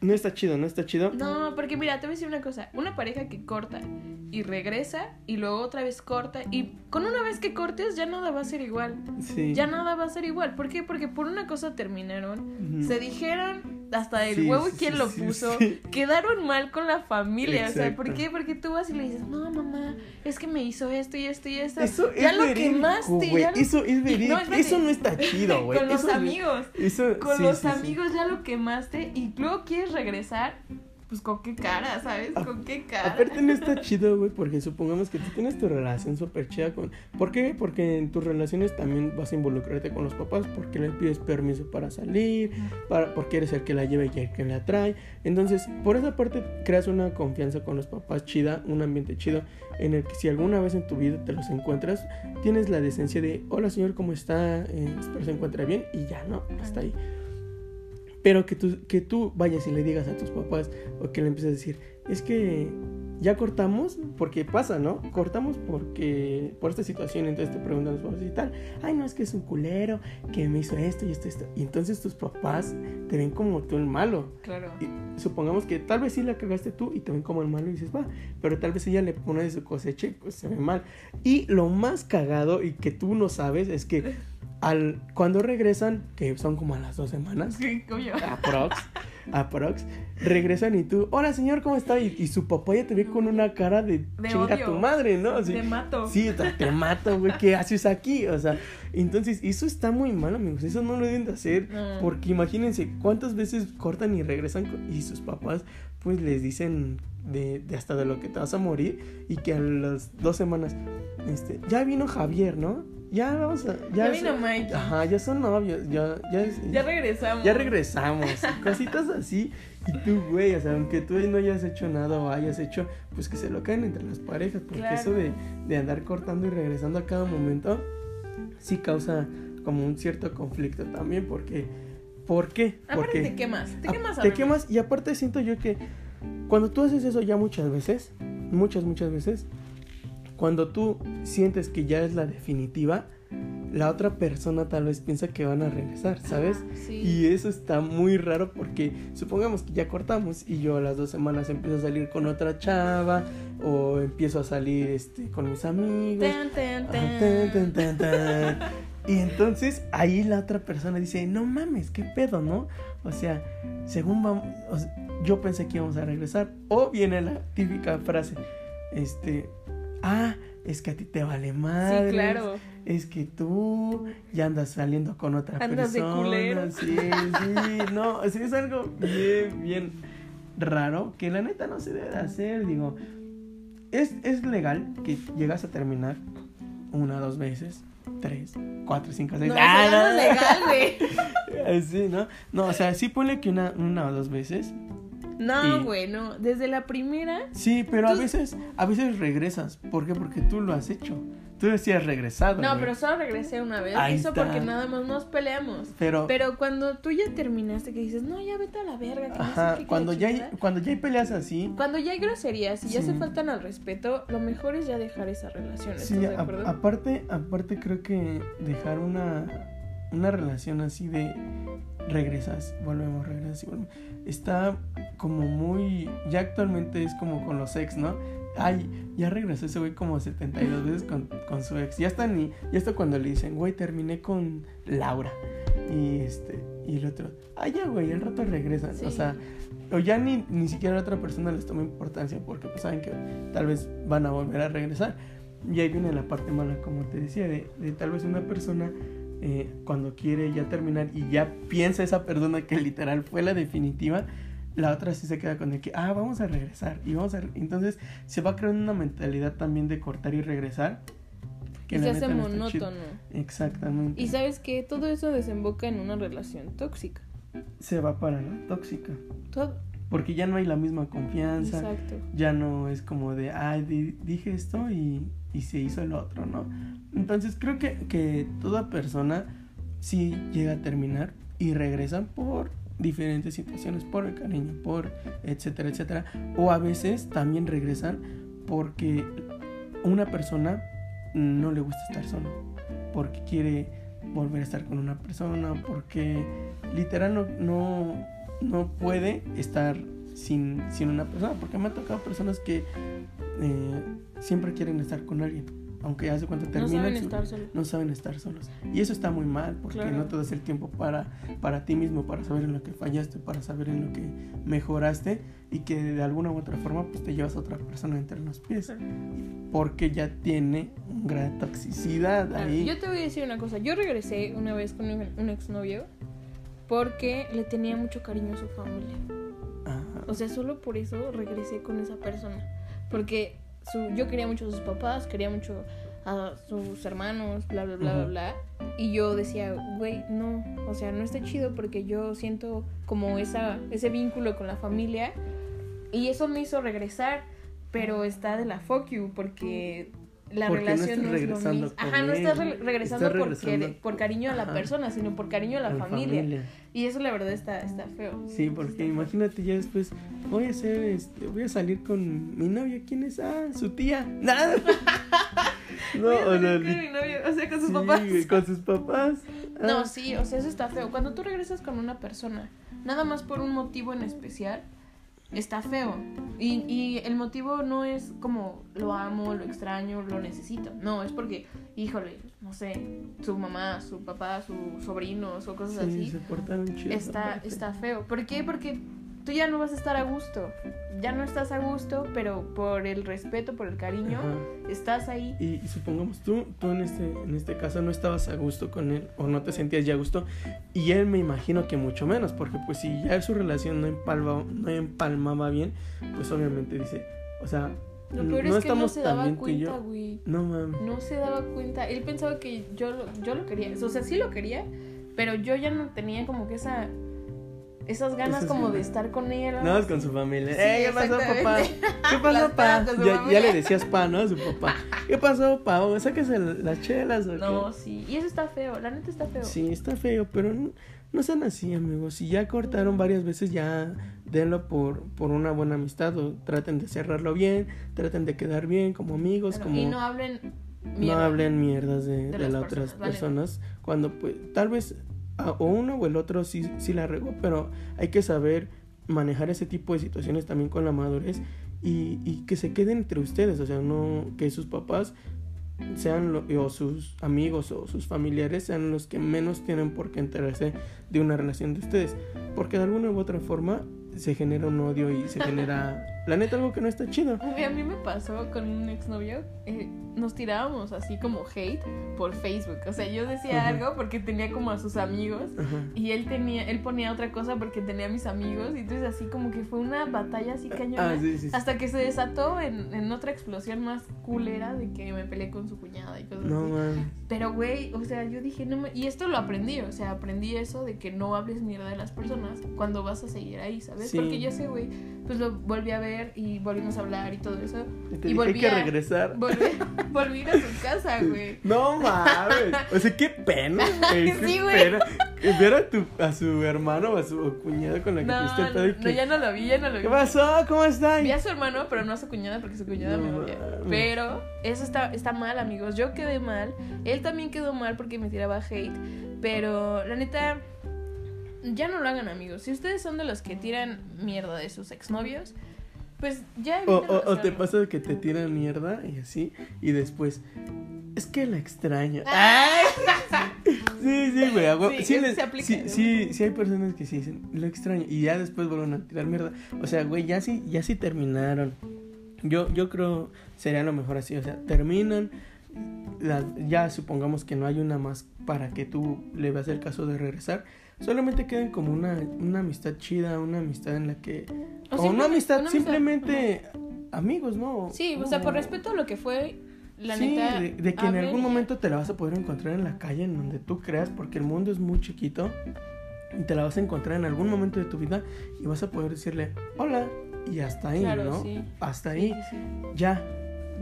no está chido, no está chido. No, porque mira, te voy a decir una cosa. Una pareja que corta y regresa y luego otra vez corta y con una vez que cortes ya nada va a ser igual. Sí. Ya nada va a ser igual. ¿Por qué? Porque por una cosa terminaron, se dijeron hasta el Sí, huevo y sí, lo puso, quedaron mal con la familia. O sea, ¿por qué? Porque tú vas y le dices, no, mamá, es que me hizo esto y esto y esto. Eso ya es lo verídico, quemaste. ya lo- Eso es verídico. espérate. eso no está chido, güey. Con los Eso no- amigos. Eso, Con los amigos ya lo quemaste y luego quieres regresar. Pues con qué cara, ¿sabes? Con qué cara. Aparte no está chido, güey, porque supongamos que tú tienes tu relación súper chida con... ¿Por qué? Porque en tus relaciones también vas a involucrarte con los papás, porque le pides permiso para salir, para, porque eres el que la lleva y el que la trae. Entonces, por esa parte creas una confianza con los papás chida, un ambiente chido, en el que si alguna vez en tu vida te los encuentras, tienes la decencia de, hola señor, ¿cómo está? Eh, espero se encuentre bien y ya, ¿no? Hasta ahí. Pero que tú, que tú vayas y le digas a tus papás o que le empieces a decir, es que ya cortamos, porque pasa, ¿no? Cortamos porque por esta situación, entonces te preguntan los papás y tal, ay, no, es que es un culero, que me hizo esto y esto, esto. Y entonces tus papás te ven como tú el malo. Claro. Y supongamos que tal vez sí la cagaste tú y te ven como el malo y dices, va, pero tal vez ella le pone de su cosecha y pues se ve mal. Y lo más cagado y que tú no sabes es que al, cuando regresan, que son como a las dos semanas, aprox, aprox, regresan y tú, hola señor, ¿cómo está? Y, y su papá ya te ve con una cara de, De chinga odio. tu madre, ¿no? Así, Te mato. Sí, te, te mato, güey, ¿qué haces aquí? O sea, entonces, eso está muy mal, amigos, eso no lo deben de hacer, porque imagínense cuántas veces cortan y regresan y sus papás, pues les dicen de, de hasta de lo que te vas a morir y que a las dos semanas, este, ya vino Javier, ¿no? Ya vamos a... Ya se- vino Mikey. Ajá, ya son novios, ya, ya, Ya regresamos. ya regresamos, cositas así. Y tú, güey, o sea, aunque tú no hayas hecho nada o hayas hecho, pues que se lo caen entre las parejas, porque Claro. eso de, de andar cortando y regresando a cada momento, sí causa como un cierto conflicto también, porque, ¿por qué? Aparte Porque te quemas. Te a- quemas te además. quemas y aparte siento yo que cuando tú haces eso ya muchas veces, muchas, muchas veces, cuando tú sientes que ya es la definitiva, la otra persona tal vez piensa que van a regresar, ¿sabes? Sí. Y eso está muy raro porque supongamos que ya cortamos y yo a las dos semanas empiezo a salir con otra chava o empiezo a salir este, con mis amigos. Tan, tan, tan. tan. Y entonces ahí la otra persona dice, no mames, qué pedo, ¿no? O sea, según vamos, o sea, yo pensé que íbamos a regresar. O viene la típica frase, este, ah, es que a ti te vale madre. Sí, claro. Es que tú ya andas saliendo con otra Andas de persona. culero. Sí, sí, no, sí es algo bien, bien raro que la neta no se debe de hacer, digo. Es, es legal que llegas a terminar una, dos veces, tres, cuatro, cinco, seis. No, ¡Ah, eso no no! es legal, güey. (laughs) Sí, ¿no? No, o sea, sí ponle que una, una o dos veces. No, Y- güey, no. Desde la primera. Sí, pero a veces, a veces regresas. ¿Por qué? Porque tú lo has hecho. Tú decías regresado. No, güey. pero solo regresé una vez. Ahí Eso está. porque nada más nos peleamos. Pero, Pero cuando tú ya terminaste, que dices, no, ya vete a la verga. Que no sé ajá, qué, cuando ya, hay, chingada". cuando ya hay peleas así, Cuando ya hay groserías y ya se faltan al respeto, lo mejor es ya dejar esa relación. ¿Estás Sí, a- aparte, aparte creo que dejar una, una relación así de regresas, volvemos, regresas y volvemos, está como muy, ya actualmente es como con los ex, ¿no? Ay, ya regresó ese güey como 72 veces con, con su ex. Ya está ni, ya está cuando le dicen, güey, terminé con Laura. Y este, y el otro, ay ya güey, al rato regresan. O sea, o ya ni, ni siquiera la otra persona les toma importancia porque pues saben que tal vez van a volver a regresar. Y ahí viene la parte mala, como te decía, de, de tal vez una persona eh, cuando quiere ya terminar y ya piensa esa persona que literal fue la definitiva, la otra sí se queda con el que, ah, vamos a regresar. Y vamos a re-". Entonces se va creando una mentalidad también de cortar y regresar. y se hace no monótono. Exactamente. Y sabes que todo eso desemboca en una relación tóxica. Se va para la tóxica. Todo. Porque ya no hay la misma confianza. Exacto. ya no es como de, ay, di- dije esto y, y se hizo el otro, ¿no? Entonces creo que, que toda persona sí llega a terminar y regresan por diferentes situaciones, por el cariño, por etcétera, etcétera. O a veces también regresan porque una persona no le gusta estar solo, porque quiere volver a estar con una persona, porque literal no, no, no puede estar sin, sin una persona, porque me ha tocado personas que eh, siempre quieren estar con alguien, aunque hace cuando No terminan saben estar solos. no saben estar solos. Y eso está muy mal, porque Claro. no te das el tiempo para, para ti mismo, para saber en lo que fallaste, para saber en lo que mejoraste y que de alguna u otra forma pues te llevas a otra persona entre los pies. Porque ya tiene un grado de toxicidad Claro, ahí. Yo te voy a decir una cosa. Yo regresé una vez con un, un exnovio porque le tenía mucho cariño a su familia. Ajá. O sea, solo por eso regresé con esa persona. Porque su, yo quería mucho a sus papás, quería mucho a sus hermanos, bla, bla, bla, bla, bla. Y yo decía, güey, no, o sea, no está chido porque yo siento como esa, ese vínculo con la familia. Y eso me hizo regresar, pero está de la fuck you porque la Porque relación no, es lo mismo. Ajá, no estás re- regresando, estás porque, por cariño a la Ajá. persona, sino por cariño a la, familia. Y eso la verdad está, está feo. Sí, porque imagínate ya después voy a hacer este, voy a salir con mi novia, ¿quién es? Ah, su tía. (laughs) Nada. no, Voy a o sea, salir con mi novio, o sea, con sus sí, papás. con sus papás. (laughs) Ah, No, sí, o sea, eso está feo. Cuando tú regresas con una persona, nada más por un motivo en especial, está feo. Y, y el motivo no es como lo amo, lo extraño, lo necesito. No, es porque, híjole, no sé, su mamá, su papá, sus sobrinos o cosas sí, así. se portaron chidos. Está, está feo. ¿Por qué? Porque tú ya no vas a estar a gusto. Ya no estás a gusto, pero por el respeto, por el cariño, Ajá. estás ahí. Y, y supongamos tú, tú en este, en este caso no estabas a gusto con él o no te sentías ya a gusto y él me imagino que mucho menos, porque pues si ya su relación no empalmaba, no empalmaba bien, pues obviamente dice, o sea, Lo peor no es que no se daba cuenta, güey. No mames. No se daba cuenta. Él pensaba que yo, yo lo quería. O sea, sí lo quería, pero yo ya no tenía como que esa... Esas ganas como de estar con él. o Nada más con su familia. Sí, "Eh, ¿Qué pasó, papá? ¿Qué pasó, papá? Ya, le decías pa, ¿no? A su papá. ¿Qué pasó, pa? Sáquese las chelas o qué?" No, sí. Y eso está feo. La neta está feo. Sí, está feo, pero no, no sean así, amigos. Si ya cortaron varias veces, ya denlo por, por una buena amistad o traten de cerrarlo bien, traten de quedar bien como amigos, Pero- como Y no hablen no mierda. hablen mierdas de, de de las las otras personas, vale. cuando pues tal vez o uno o el otro sí, sí la regó, pero hay que saber manejar ese tipo de situaciones también con la madurez y, y que se queden entre ustedes, o sea, no que sus papás sean lo- o sus amigos o sus familiares sean los que menos tienen por qué enterarse de una relación de ustedes, porque de alguna u otra forma se genera un odio y se genera la neta algo que no está chido. A mí me pasó con un exnovio, eh, nos tirábamos así como hate por Facebook. O sea, yo decía Ajá. algo porque tenía como a sus amigos Ajá. y él tenía, él ponía otra cosa porque tenía a mis amigos. Y entonces así como que fue una batalla así cañona. Ah, sí, sí, sí. Hasta que se desató en, en otra explosión más culera de que me peleé con su cuñada y cosas No así. man. Pero, güey, o sea, yo dije, no me... Y esto lo aprendí, o sea, aprendí eso de que no hables mierda de las personas cuando vas a seguir ahí, ¿sabes? Porque yo sé, güey, pues lo volví a ver y volvimos a hablar y todo eso. Y te Y dije, hay volví que a- regresar. Volví, (laughs) volví a su casa, güey. No mames. O sea, qué pena, (laughs) güey. Qué Sí, güey. pena. Ver a, tu, a su hermano o a su cuñado con la que No, tuviste el pedo no, que, ya no lo vi, ya no lo vi. ¿Qué pasó? ¿Cómo están? Vi a su hermano, pero no a su cuñada porque su cuñada No me odia. Pero eso está, está mal, amigos. Yo quedé mal. Él también quedó mal porque me tiraba hate. Pero la neta, ya no lo hagan, amigos. Si ustedes son de los que tiran mierda de sus exnovios, pues ya O, o, o te pasa que te tiran mierda y así, y después, es que la extraño. Ay. (laughs) Sí, sí, güey. Sí, Sí, eso les- se aplica, sí, ¿no? sí, sí hay personas que sí dicen, lo extraño, y ya después vuelven a tirar mierda. O sea, güey, ya sí, ya sí terminaron. Yo, yo creo sería lo mejor así, o sea, terminan, la- ya supongamos que no hay una más para que tú le veas el caso de regresar. Solamente queden como una, una amistad chida, una amistad en la que... O O, una amistad, una amistad, simplemente amigos, ¿no? Sí, o sea, por respeto a lo que fue, la sí, neta. de, de que en algún momento te la vas a poder encontrar en la calle, en donde tú creas, porque el mundo es muy chiquito. Y te la vas a encontrar en algún momento de tu vida y vas a poder decirle hola y hasta ahí, Claro, ¿no? sí. Hasta ahí, sí. ya.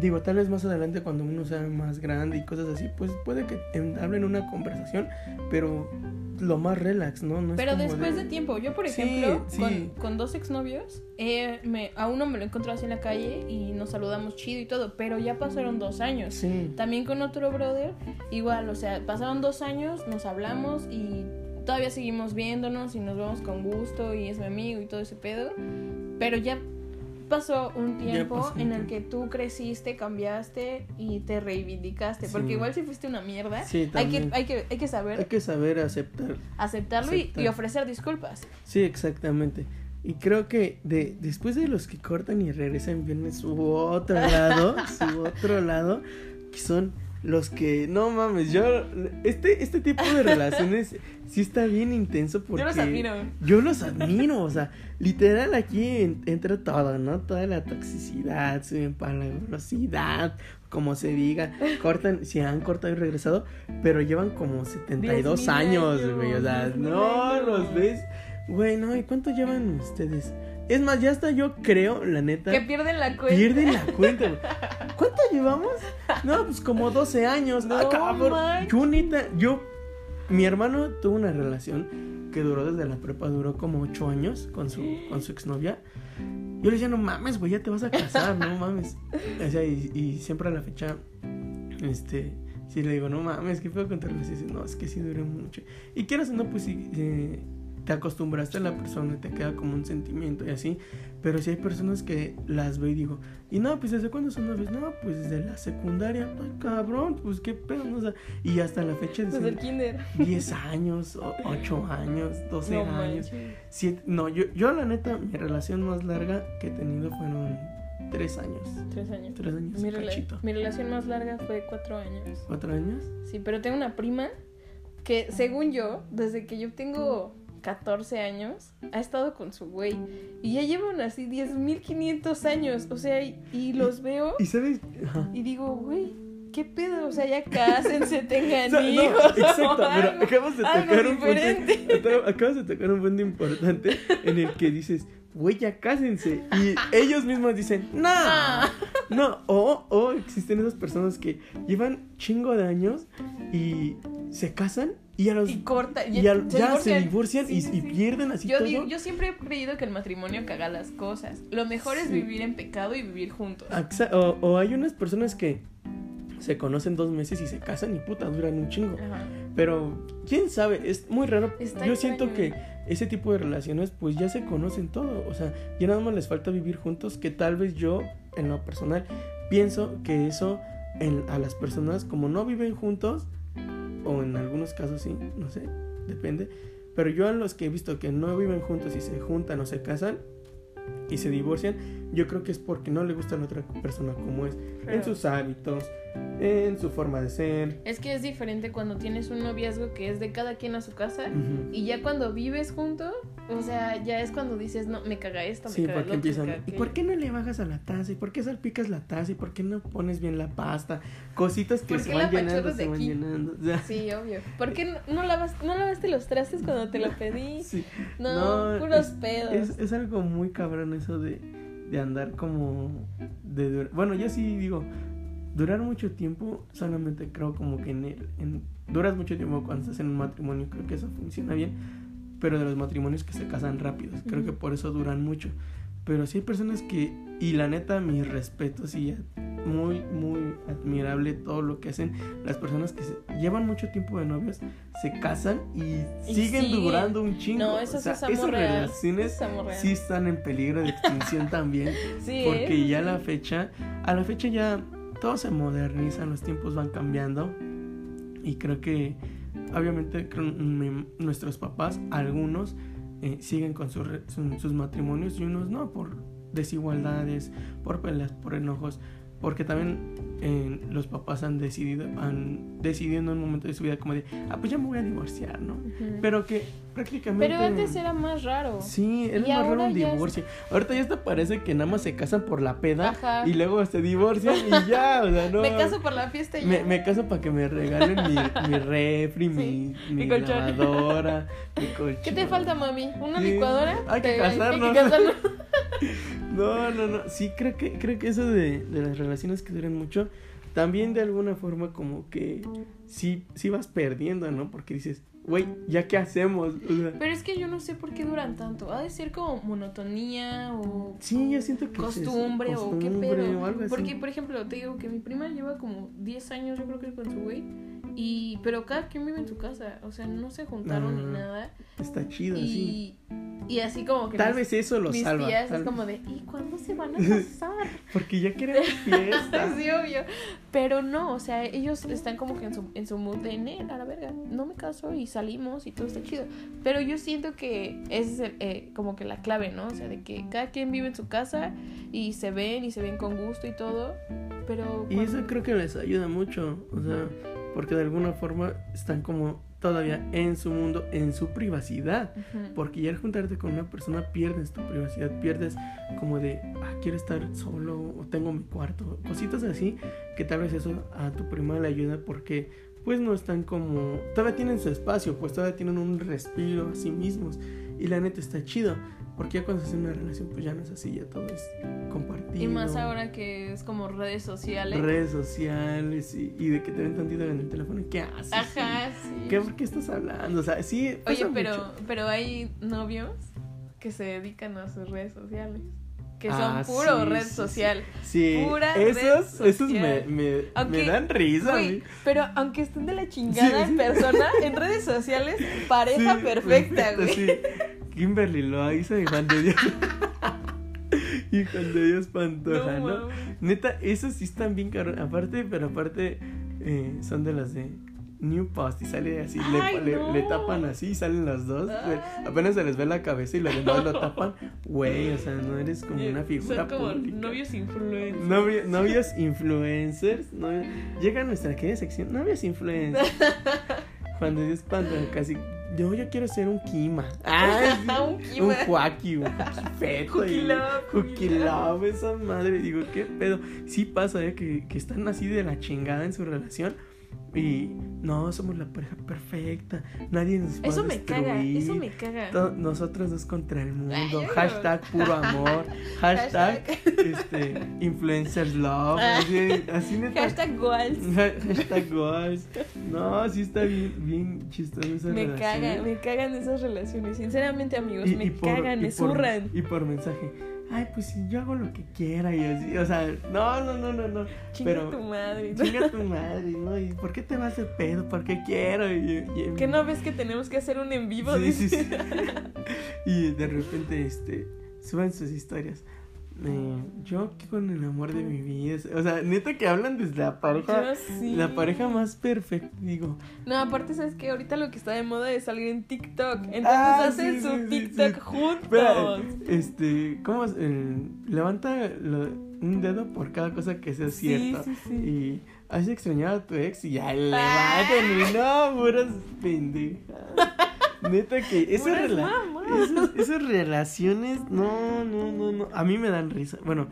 Digo, tal vez más adelante cuando uno sea más grande y cosas así, pues puede que en- hablen una conversación, pero lo más relax, ¿no? no es Pero después de... tiempo, yo por Sí, ejemplo, sí. Con, con dos exnovios, eh, me, a uno me lo encontré así en la calle y nos saludamos chido y todo, pero ya pasaron dos años. Sí, También con otro brother, igual, o sea, pasaron dos años, nos hablamos y todavía seguimos viéndonos y nos vemos con gusto y es mi amigo y todo ese pedo, pero ya pasó un tiempo pasó en el tiempo. que tú creciste, cambiaste y te reivindicaste, porque igual si fuiste una mierda, Sí, hay, que, hay, que, hay que saber hay que saber aceptar. aceptarlo y- aceptar. y ofrecer disculpas. Sí, exactamente. Y creo que de, después de los que cortan y regresan viene su otro lado, (laughs) su otro lado, que son los que, no mames, yo, este, este tipo de relaciones (laughs) sí está bien intenso porque... Yo los admiro. Yo los admiro, o sea, literal aquí en- entra todo, ¿no? Toda la toxicidad, su empalagosidad, como se diga, cortan, si han cortado y regresado, pero llevan como 72 10.000 años, años, güey, o sea, 10.000 no los ves, güey, no, ¿y cuánto llevan ustedes? Es más, ya hasta yo creo, la neta, Que pierden la cuenta. pierden la (laughs) cuenta, güey. ¿Cuánto llevamos? No, pues como 12 años, No Ah, cabrón. Yo neta, yo, mi hermano tuvo una relación que duró desde la prepa, duró como 8 años con su, con su exnovia. Yo le decía, no mames, güey, ya te vas a casar, no mames. O sea, y, y siempre a la fecha, este, sí le digo, no mames, ¿qué puedo contarles? Y dice, no, es que sí duró mucho. Y quieras no, pues sí, eh, te acostumbraste a la persona y te queda como un sentimiento y así. Pero si hay personas que las veo y digo, y no, pues ¿desde cuándo son novios? No, pues desde la secundaria. Ay, cabrón, pues qué pedo, ¿no? O sea, y hasta la fecha Desde el kinder. (laughs) 10 años, 8 años, 12 No años. manches. siete- no, yo, yo la neta, mi relación más larga que he tenido fueron 3 años. Tres años. 3 años, Mi, rela- mi relación más larga fue cuatro años. ¿4 años? Sí, pero tengo una prima que, según yo, desde que yo tengo 14 años, ha estado con su güey. Y ya llevan así 10.500 años. O sea, y, y los veo ¿Y sabes? Ajá. y digo, güey, ¿qué pedo? O sea, ya cásense, (laughs) tengan O sea, no, hijos. exacto, o (laughs) pero algo. acabas de tocar un punto. Acabas de tocar un punto importante en el que dices, güey, ya cásense. Y ellos mismos dicen, no, Ah. no. O, o existen esas personas que llevan chingo de años y se casan y a los. Y corta. y ya se divorcian Sí, y, sí, y sí. pierden así Yo, todo. digo- yo siempre he creído que el matrimonio caga las cosas. Lo mejor es vivir en pecado y vivir juntos. O, o hay unas personas que se conocen dos meses y se casan y puta, duran un chingo. Ajá. Pero, quién sabe, es muy raro. Está Yo siento extraño. que ese tipo de relaciones, pues ya se conocen todo. O sea, ya nada más les falta vivir juntos. Que tal vez yo, en lo personal, pienso que eso en, a las personas, como no viven juntos, o en algunos casos sí, no sé, depende. Pero yo a los que he visto que no viven juntos y se juntan o se casan y se divorcian, yo creo que es porque no le gusta a la otra persona como es, en sus hábitos, en su forma de ser. Es que es diferente cuando tienes un noviazgo que es de cada quien a su casa. Y ya cuando vives juntos, o sea, ya es cuando dices, no, me caga esto, me Sí, caga porque empiezan. ¿Y aquello". por qué no le bajas a la taza? ¿Y por qué salpicas la taza? ¿Y por qué no pones bien la pasta? Cositas que ¿Por se van llenando, se van llenando. O sea, Sí, obvio. ¿Por qué no, no lavas, no lavaste los trastes cuando te lo pedí? sí. No, No, puros es- pedos. Es, es algo muy cabrón eso de, de andar como. De bueno, yo sí digo, durar mucho tiempo, solamente creo como que en, el, en duras mucho tiempo cuando estás en un matrimonio, creo que eso funciona bien, pero de los matrimonios que se casan rápidos, creo que por eso duran mucho. Pero sí hay personas que, y la neta, mis respetos y muy, muy admirable todo lo que hacen las personas que se llevan mucho tiempo de novios, se casan y, Y siguen durando un chingo. No, eso o sea, sí es esas real. relaciones Es sí están en peligro de extinción (laughs) también. Sí, Porque ya a la fecha, a la fecha ya todo se moderniza, los tiempos van cambiando. Y creo que, obviamente, creo, mi- nuestros papás, algunos, eh, siguen con sus sus matrimonios y unos no, por desigualdades, por peleas, por enojos. Porque también eh, los papás han decidido, han decidido en un momento de su vida como de, ah, pues ya me voy a divorciar, ¿no? Pero que prácticamente... Pero antes era más raro. Sí, era Y más raro un es- divorcio. Ahorita ya hasta parece que nada más se casan por la peda Ajá. y luego se divorcian y ya, o sea, no. Me caso por la fiesta y Me, ya. me caso para que me regalen mi, mi refri, mi, Sí, mi mi lavadora, mi colchón. ¿Qué te falta, mami? ¿Una Sí, licuadora? hay que Te- casarnos. casarnos. (laughs) No, no, no. Sí, creo que, creo que eso de, de las relaciones que duran mucho, también de alguna forma como que sí, sí vas perdiendo, ¿no? Porque dices, güey, ¿ya qué hacemos? O sea, Pero es que yo no sé por qué duran tanto. Ha de ser como monotonía o sí, yo siento que es costumbre o qué pedo. o algo así. Porque, por ejemplo, te digo que mi prima lleva como 10 años, yo creo que con su güey. Y, pero cada quien vive en su casa. O sea, no se juntaron ni Ah, nada. Está chido, sí. Y, y así como que Tal mis, vez eso lo mis salva. tías es como de, ¿y cuándo se van a (laughs) casar? Porque ya queremos (laughs) fiesta. sí, obvio. Pero no, o sea, ellos están como que en su, en su mood de, "Ne, a la verga, no me caso y salimos y todo está chido. Pero yo siento que ese es el, eh, como que la clave, ¿no? O sea, de que cada quien vive en su casa y se ven y se ven con gusto y todo. Pero... Y eso creo que les ayuda mucho, o sea, porque de alguna forma están como todavía en su mundo, en su privacidad. Porque ya al juntarte con una persona pierdes tu privacidad, pierdes como de, ah, quiero estar solo o tengo mi cuarto, cositas así, que tal vez eso a tu prima le ayuda porque pues no están como, todavía tienen su espacio, pues todavía tienen un respiro a sí mismos. Y la neta está chido, porque ya cuando se hace una relación pues ya no es así, ya todo es compartido. Y más ahora que es como redes sociales. Redes sociales y, y de que te ven tantito en el teléfono, ¿qué haces? Ajá, sí. ¿Qué, ¿Por qué estás hablando? O sea, sí. pasa Oye, pero, mucho. pero hay novios que se dedican a sus redes sociales. Que son Ah, puro sí, red sí, social. Sí, Pura red esos, esos me, social. me, Aunque, me dan risa. a güey, mí. pero aunque estén de la chingada en persona, en redes sociales, pareja perfecta, güey. Kimberly Loaiza y Juan de Dios. (laughs) y Juan de Dios Pantoja, No. Neta, esos sí están bien caros. Aparte, pero aparte, eh, son de las de New Post y sale así, le- Ay, le, no. le tapan así y salen los dos. Ay. Apenas se les ve la cabeza y los demás lo tapan. Güey, o sea, no eres como una figura Son como pública. novios influencers. Novio- (laughs) novios influencers. Llega a nuestra querida sección. Novios influencers. (laughs) Juan de Dios Pantoja, casi. Yo, yo quiero ser un Kima. (laughs) Sí, Un Kima. Un Joaquín, un Feto. Cookie Love, Cookie Cookie Love, esa madre. Digo, ¿qué pedo? Sí pasa, ¿eh? Que, que están así de la chingada en su relación. Y no, somos la pareja perfecta. Nadie nos puede Eso me caga, destruir. eso me caga. To- Nosotros dos contra el mundo. Ay, hashtag puro amor. (laughs) Hashtag, este, influencers love. Ah. Así, así neta. Hashtag goals. Ha- Hashtag goals. No, sí está bien, bien chistoso esa Me relación. cagan, me cagan esas relaciones. Sinceramente, amigos, Y- me y por- cagan, me por- zurran. Y por mensaje. Ay, pues si yo hago lo que quiera y así. O sea, no, no, no, no, no. Chinga pero- tu madre. Chinga tu madre, ¿no? ¿Y por qué te vas de pedo? Porque quiero. Y, y- ¿Que no ves que tenemos que hacer un en vivo? Sí, sí, sí. (laughs) Y de repente, este, suban sus historias. Eh, yo con el amor de mi vida. O sea, neta que hablan desde la pareja. Sí. La pareja más perfecta, digo. No, aparte, ¿sabes que Ahorita lo que está de moda es salir en TikTok. Entonces Ah, hacen sí, su sí, TikTok juntos. Espera, este, ¿cómo es? Eh, levanta lo- un dedo por cada cosa que sea Sí, cierta. sí, sí. Y has extrañado a tu ex y ya Ah. levantan y no, puras pendejas. (laughs) Neta que esas, rela- esas, esas relaciones, no, no, no, no. A mí me dan risa. Bueno,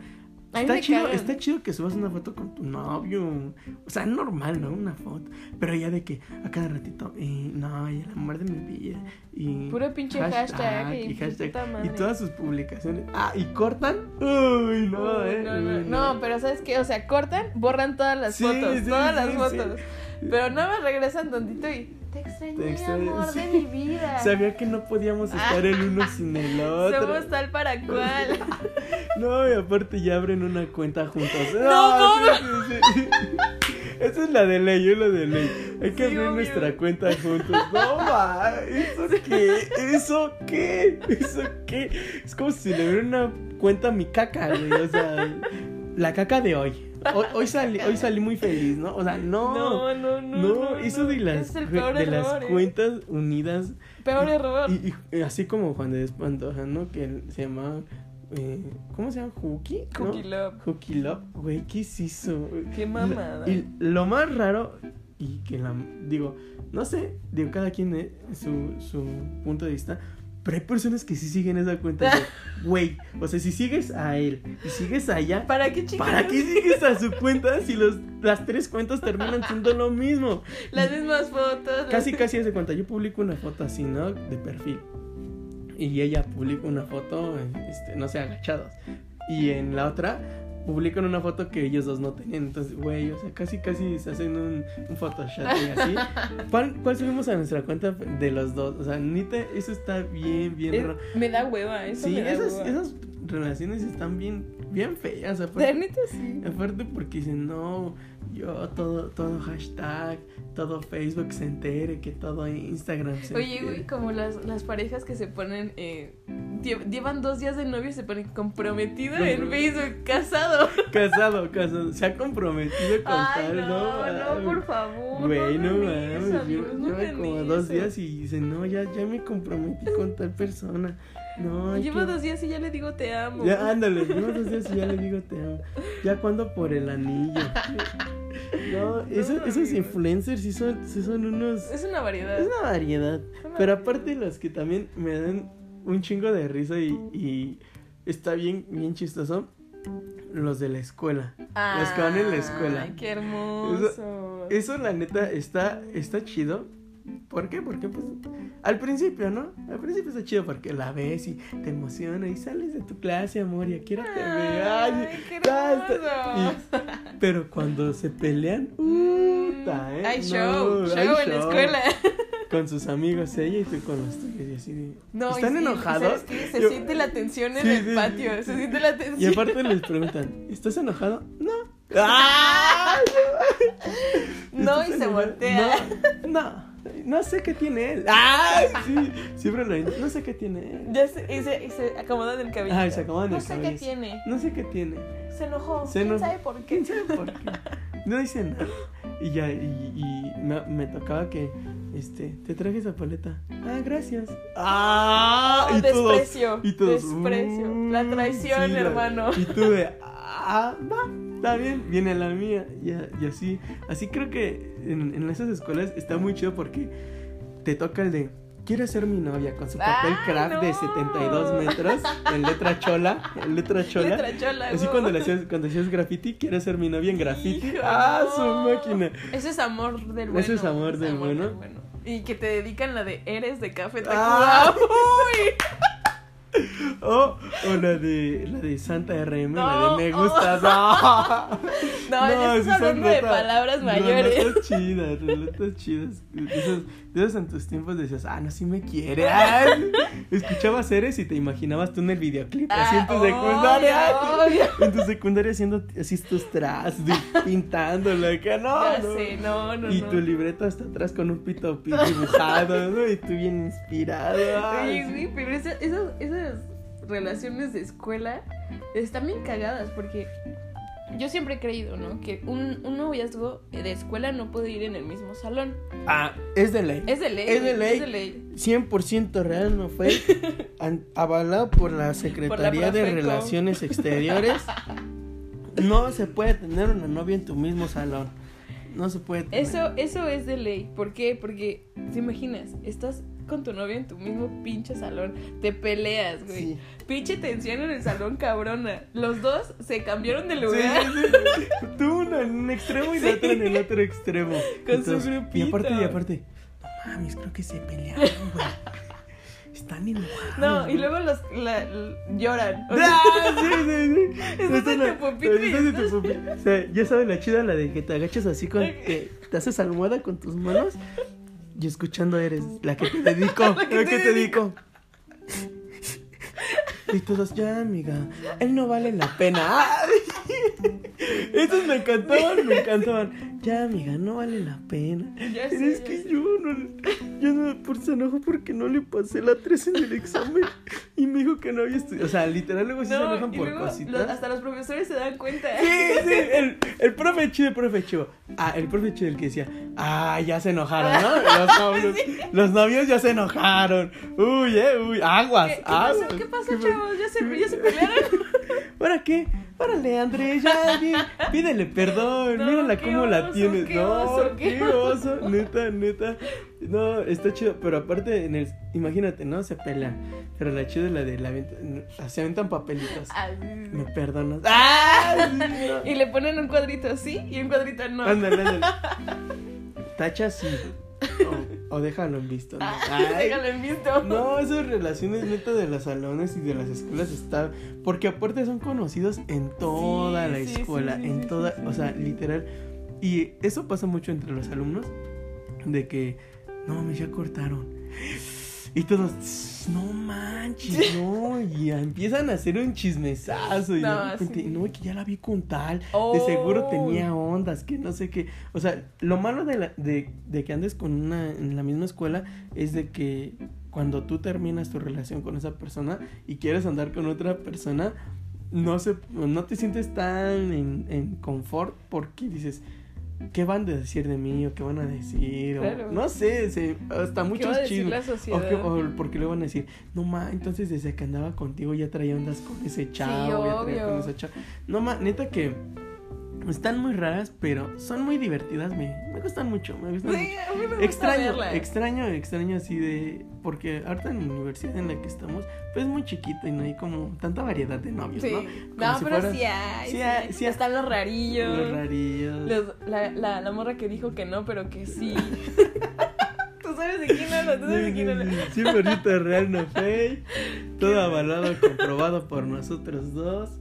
está chido, está chido que subas una foto con tu novio. O sea, normal, ¿no? Una foto. Pero ya de que a cada ratito, eh, no, y el amor de mi vida. Y Puro pinche hashtag, y y hashtag. puta madre. Y todas sus publicaciones. Ah, y cortan. Uy, no, Uy, eh. no, no, Uy, no, pero ¿sabes qué? O sea, cortan, borran todas las Sí, fotos, sí, todas sí, las fotos. Pero nada más regresan tantito y te extrañé, Te extrañé, amor sí. de mi vida. (laughs) Sabía que no podíamos estar el uno sin el (laughs) otro. Somos tal para cual. (laughs) No, y aparte ya abren una cuenta juntos. No, sí, sí. Esa es la de ley, yo la de ley. Hay que abrir obvio. nuestra cuenta juntos. No, ma, ¿eso qué? ¿Eso qué? ¿Eso qué? Es como si le abriera una cuenta a mi caca, güey. O sea, la caca de hoy. Hoy, hoy salí, hoy salí muy feliz, ¿no? O sea, no. No, no, no. No, eso de las, Es el peor de las ¿eh? cuentas unidas. Peor Y- error. Y, así como Juan de Espantoja, ¿no? Que se llamaba. eh, ¿Cómo se llama? ¿Hooky? ¿no? Cookie Love. Hooky Love. Güey, ¿qué es eso? Qué mamada. Y lo más raro, y que la. Digo, no sé, digo, cada quien eh, su, su punto de vista. Pero hay personas que sí siguen esa cuenta. (laughs) Güey, o sea, si sigues a él y sigues allá, ¿Para qué chicas? ¿Para qué sigues a su cuenta si los, las tres cuentas terminan siendo lo mismo? Las mismas fotos. Casi, casi hace cuenta. Yo publico una foto así, ¿no? De perfil. Y ella publica una foto, este, no sé, agachados. Y en la otra publican una foto que ellos dos no tenían. Entonces, güey, o sea, casi, casi se hacen un, un Photoshop y así. (laughs) ¿Cuál, ¿Cuál subimos a nuestra cuenta de los dos? O sea, neta, eso está bien, bien Es- raro. me da hueva, eso Sí, me da esas, hueva. esas relaciones están bien, bien feas. De Aparte, neta sí. aparte porque dicen, no, yo todo, todo hashtag, todo Facebook se entere, que todo Instagram se Oye, entere. güey, como las, las parejas que se ponen, eh, lle- llevan dos días de novio y se ponen comprometido en Facebook, casado. (laughs) Casado, casado, se ha comprometido con Ay, tal, no, no, no, por favor. Güey, no no mames, yo- no lleva hagan como dos días y dice, no, ya, ya me comprometí con tal persona. No, hay Llevo que- dos días y ya le digo te amo. Ya, (laughs) ándale, llevo dos días y ya le digo te amo. Ya cuando por el anillo. No, esos, influencers sí son, sí son unos... Es una variedad. Es una variedad. una Pero aparte los que también me dan un chingo de risa y, y está bien, bien chistoso, los de la escuela. Los que van en la escuela. Ay, qué hermoso. Eso la neta está, está chido. ¿Por qué? Porque pues al principio, ¿no? Al principio está chido porque la ves y te emociona y sales de tu clase, amor, y aquí te veo. Ay, Ay, qué y- pero cuando se pelean, puta, ¿eh? Hay No, show, show hay en la escuela. (laughs) con sus amigos ella y tú con los tuyos. Y así de, No, ¿Están y- y- y enojados? Se Yo- siente la tensión en Sí, el sí, patio. Se siente la Y tensión. aparte les preguntan, ¿estás enojado? No. (laughs) ¡Ah! No, y ¿Estás se voltea. No, no, no sé qué tiene él. (laughs) ¡Ah! Sí, siempre lo no sé qué tiene él. Ya se, y se, y se acomodan el cabello. Ay, se acomodan no el sé cabello. qué tiene. No sé qué tiene. Se enojó. Se ¿Quién sabe por qué? ¿Quién sabe por qué? No dice nada. Y ya, y, y me, me tocaba que, este, te traje esa paleta. Ah, gracias. Ah, Oh, y todos, desprecio, y todos, desprecio. "Mm, La traición, hermano. Y tú de, ah, va, está bien, viene la mía. Y, y así, así creo que en, en esas escuelas está muy chido porque te toca el de, ¿quieres ser mi novia? Con su papel ¡Ay, craft de no! 72 metros, en letra chola, en letra (laughs) chola. Letra chola, Así cuando le hacías, cuando hacías graffiti, ¿quieres ser mi novia en graffiti? Hijo, ¡Ah, no. su máquina! Eso es amor del bueno. Eso es amor del bueno. Y que te dedican la de Eres de Café Tacuba. Ah. (laughs) Uy. (laughs) O, o la de la de Santa RM, la No, de me oh. gustas. ¡No! No, ya sí estás hablando de palabras mayores. Relatos chidas, relatos chidas. De esos, de esos en tus tiempos decías, ah, no, sí me quiere. (laughs) Ay, escuchabas Eres y te imaginabas tú en el videoclip, así en tu Ah, secundaria. obvio, obvio. (laughs) En tu secundaria haciendo así tus tras, pintándolo, que no. No. sé, no, no, Y tu libreta hasta atrás con un pito pi- dibujado, ¿no? Y tú bien inspirado. Oye, güey, pero esa- esas, esas relaciones de escuela están bien cagadas porque yo siempre he creído, ¿no? Que un, un noviazgo de escuela no puede ir en el mismo salón. Ah, es de ley. Es de ley. Es de ley. Es de ley. 100% real no fue (laughs) avalado por la Secretaría de. Relaciones Exteriores. (laughs) No se puede tener una novia en tu mismo salón. No se puede tener. Eso, eso es de ley. ¿Por qué? Porque, ¿te imaginas? Estás con tu novia en tu mismo pinche salón. Te peleas, güey. Sí. Pinche tensión en el salón, cabrona. Los dos se cambiaron de lugar. sí, sí. Tú una en un extremo y la otra en el otro extremo. Con su Y grupito. aparte, y aparte, no mames, creo que se pelearon, güey. Están enojados. No, y luego los la- lloran. O sea, ¡Ah! Sí, sí, sí. (laughs) Estás en tu pupitre y. O sea, ya sabes la chida, la de que te agachas así con. Te haces almohada con tus manos y escuchando eres la que te dedico. (laughs) la que, te dedico. Y todos, ya, amiga, él no vale la pena. (laughs) ¡Ay! Esos me encantaban, me encantaban. Ya, amiga, no vale la pena. (laughs) Ya Pero sé, es ya que sé. yo no, yo no, por se enojó porque no le pasé la 3 en el examen y me dijo que no había estudiado. O sea, literal, luego sí se no, enojan y por luego cositas. los- hasta los profesores se dan cuenta. Sí, sí, el, el profe chido, el profe chido. Ah, el profe chido el que decía, ah, ya se enojaron, ¿no? (laughs) Los novios, los novios ya se enojaron. Uy, eh, uy, aguas, ¿Qué, qué aguas. pasó? ¿Qué pasó, ¿Qué chavos? ¿Ya se, ya se pelearon? (laughs) ¿Para qué? Párale, Andrés, ya, pídele (laughs) perdón, No, mírala cómo la tienes. qué no, oso, qué qué oso, neta, neta. No, está chido, pero aparte, en el, imagínate, ¿no? Se pelean, pero la chida es la de la venta- se aventan papelitos. Ah, ¿Me perdonas? ¡Ah! Sí, no. Y le ponen un cuadrito sí y un cuadrito no. Ándale, ándale. (laughs) Tacha sí. O, o déjalo en visto. ¿no? Ay, (laughs) Ay, déjalo en visto. no, esas relaciones neta de los salones y de las escuelas están. Porque aparte son conocidos en toda Sí, la sí, escuela. sí, en toda. O sea, literal. Y eso pasa mucho entre los alumnos. De que. No, me ya cortaron. Y todos. No manches, no. Y empiezan a hacer un chismesazo. Y de No, repente, sí. no, que ya la vi con tal. De Oh. seguro tenía ondas, que no sé qué. O sea, lo malo de, la- de, de que andes con una en la misma escuela es de que cuando tú terminas tu relación con esa persona y quieres andar con otra persona, no se, no te sientes tan en, en confort porque dices, ¿qué van a decir de mí? o qué van a decir? O, Claro. no sé, se, hasta ¿Qué muchos chismes. O, sociedad? que- o porque le van a decir, no ma, entonces desde que andaba contigo ya traía ondas con ese chavo, ya traía con esa chava. No ma, neta que están muy raras, pero son muy divertidas, me, me gustan mucho, me gustan Sí, mucho. me gusta Extraño, verla. extraño, extraño así de. Porque ahorita en la universidad en la que estamos, pues es muy chiquito y no hay como tanta variedad de novios, Sí. ¿no? No, si pero fuera- sí hay. sí Sí, hay- sí hay. Están los rarillos. Los rarillos. Los- la, la, la morra que dijo que no, pero que sí. (laughs) Tú sabes de quién hablo, tú sabes de quién hablo. Sí, 100% real, no fake. Todo avalado, comprobado por nosotros dos.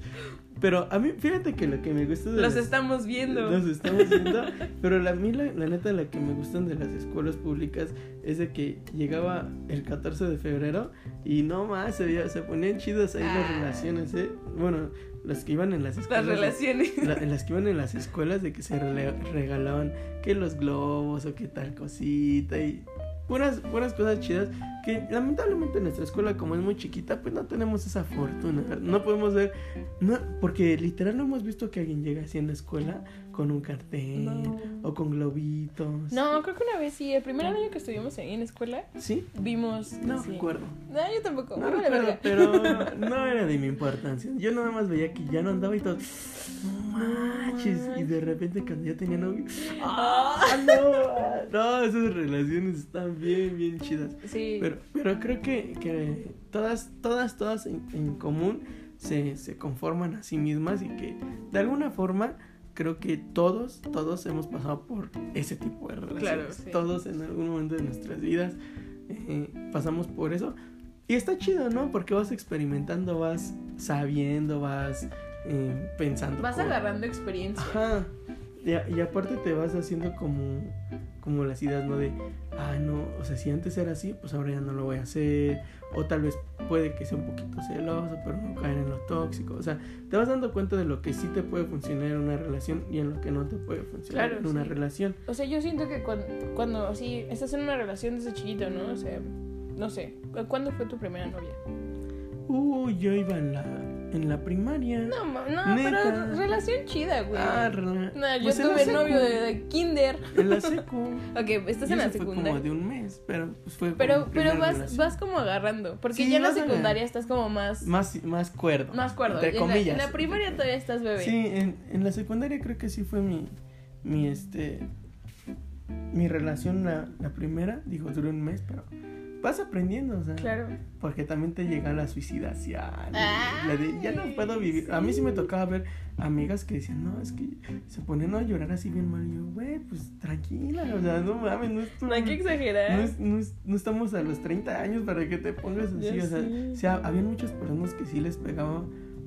Pero a mí, fíjate que lo que me gusta de Los las- estamos viendo. Los estamos viendo. (laughs) pero la, a mí, la, la neta, la que me gustan de las escuelas públicas es de que llegaba el 14 de febrero y no más, se, veía- se ponían chidas ahí las Ah. relaciones, ¿eh? Bueno, las que iban en las Las escuelas. de- relaciones. la- en las que iban en las (laughs) escuelas de que se regalaban que los globos o que tal cosita y puras, puras cosas chidas que lamentablemente en nuestra escuela como es muy chiquita pues no tenemos esa fortuna. No podemos ver no porque literal no hemos visto que alguien llega así en la escuela con un cartel No. o con globitos No, creo que una vez sí. El primer año que estuvimos ahí en escuela, sí vimos. no sí. recuerdo No, yo tampoco. no recuerdo pero (laughs) no era de mi importancia yo nada más veía que ya no andaba y todo no manches y de repente cuando ya tenía novio ¡Ah, no! No, esas relaciones están bien, bien chidas. Sí. Pero, pero creo que, que todas, todas, todas en, en común se, se conforman a sí mismas y que de alguna forma creo que todos, todos hemos pasado por ese tipo de relaciones. Claro, sí. Todos en algún momento de nuestras vidas eh, pasamos por eso. Y está chido, ¿no? Porque vas experimentando, vas sabiendo, vas eh, pensando. Vas agarrando experiencia. Ajá. Y, a- y aparte te vas haciendo como, como las ideas, ¿no? De, ah, no, o sea, si antes era así, pues ahora ya no lo voy a hacer. O tal vez puede que sea un poquito celoso, pero no caer en lo tóxico. O sea, te vas dando cuenta de lo que sí te puede funcionar en una relación y en lo que no te puede funcionar Claro, en una relación. O sea, yo siento que cuando, cuando así estás en una relación desde chiquito, ¿no? O sea, no sé. ¿Cuándo fue tu primera novia? Uy, yo iba en la, en la primaria. No, ma- no, Neta. pero relación chida, güey. Ah, rela- no, yo pues tuve novio de, de kinder. En la secu. (laughs) Ok, estás Y en la eso fue como secundaria. de un mes, pero pues fue Pero, pero vas, relación. vas como agarrando. Porque Sí, ya en la secundaria estás como más, más, más cuerdo. más cuerdo. Entre En la- comillas. En la, primaria todavía estás bebé. Sí, en, en la secundaria creo que sí fue mi, mi este, mi relación la, la primera, digo, duró un mes, pero vas aprendiendo, o sea, Claro. porque también te llega la suicidación, Ay, la de, ya no puedo vivir, a mí sí me tocaba ver amigas que decían, no, es que se ponían a llorar así bien mal, y yo, güey, pues tranquila, o sea, no mames, no es tu- No hay que exagerar. no, es- no es- no estamos a los 30 años para que te pongas así. Ya o sea, sé. o sea, había muchas personas que sí les pegaba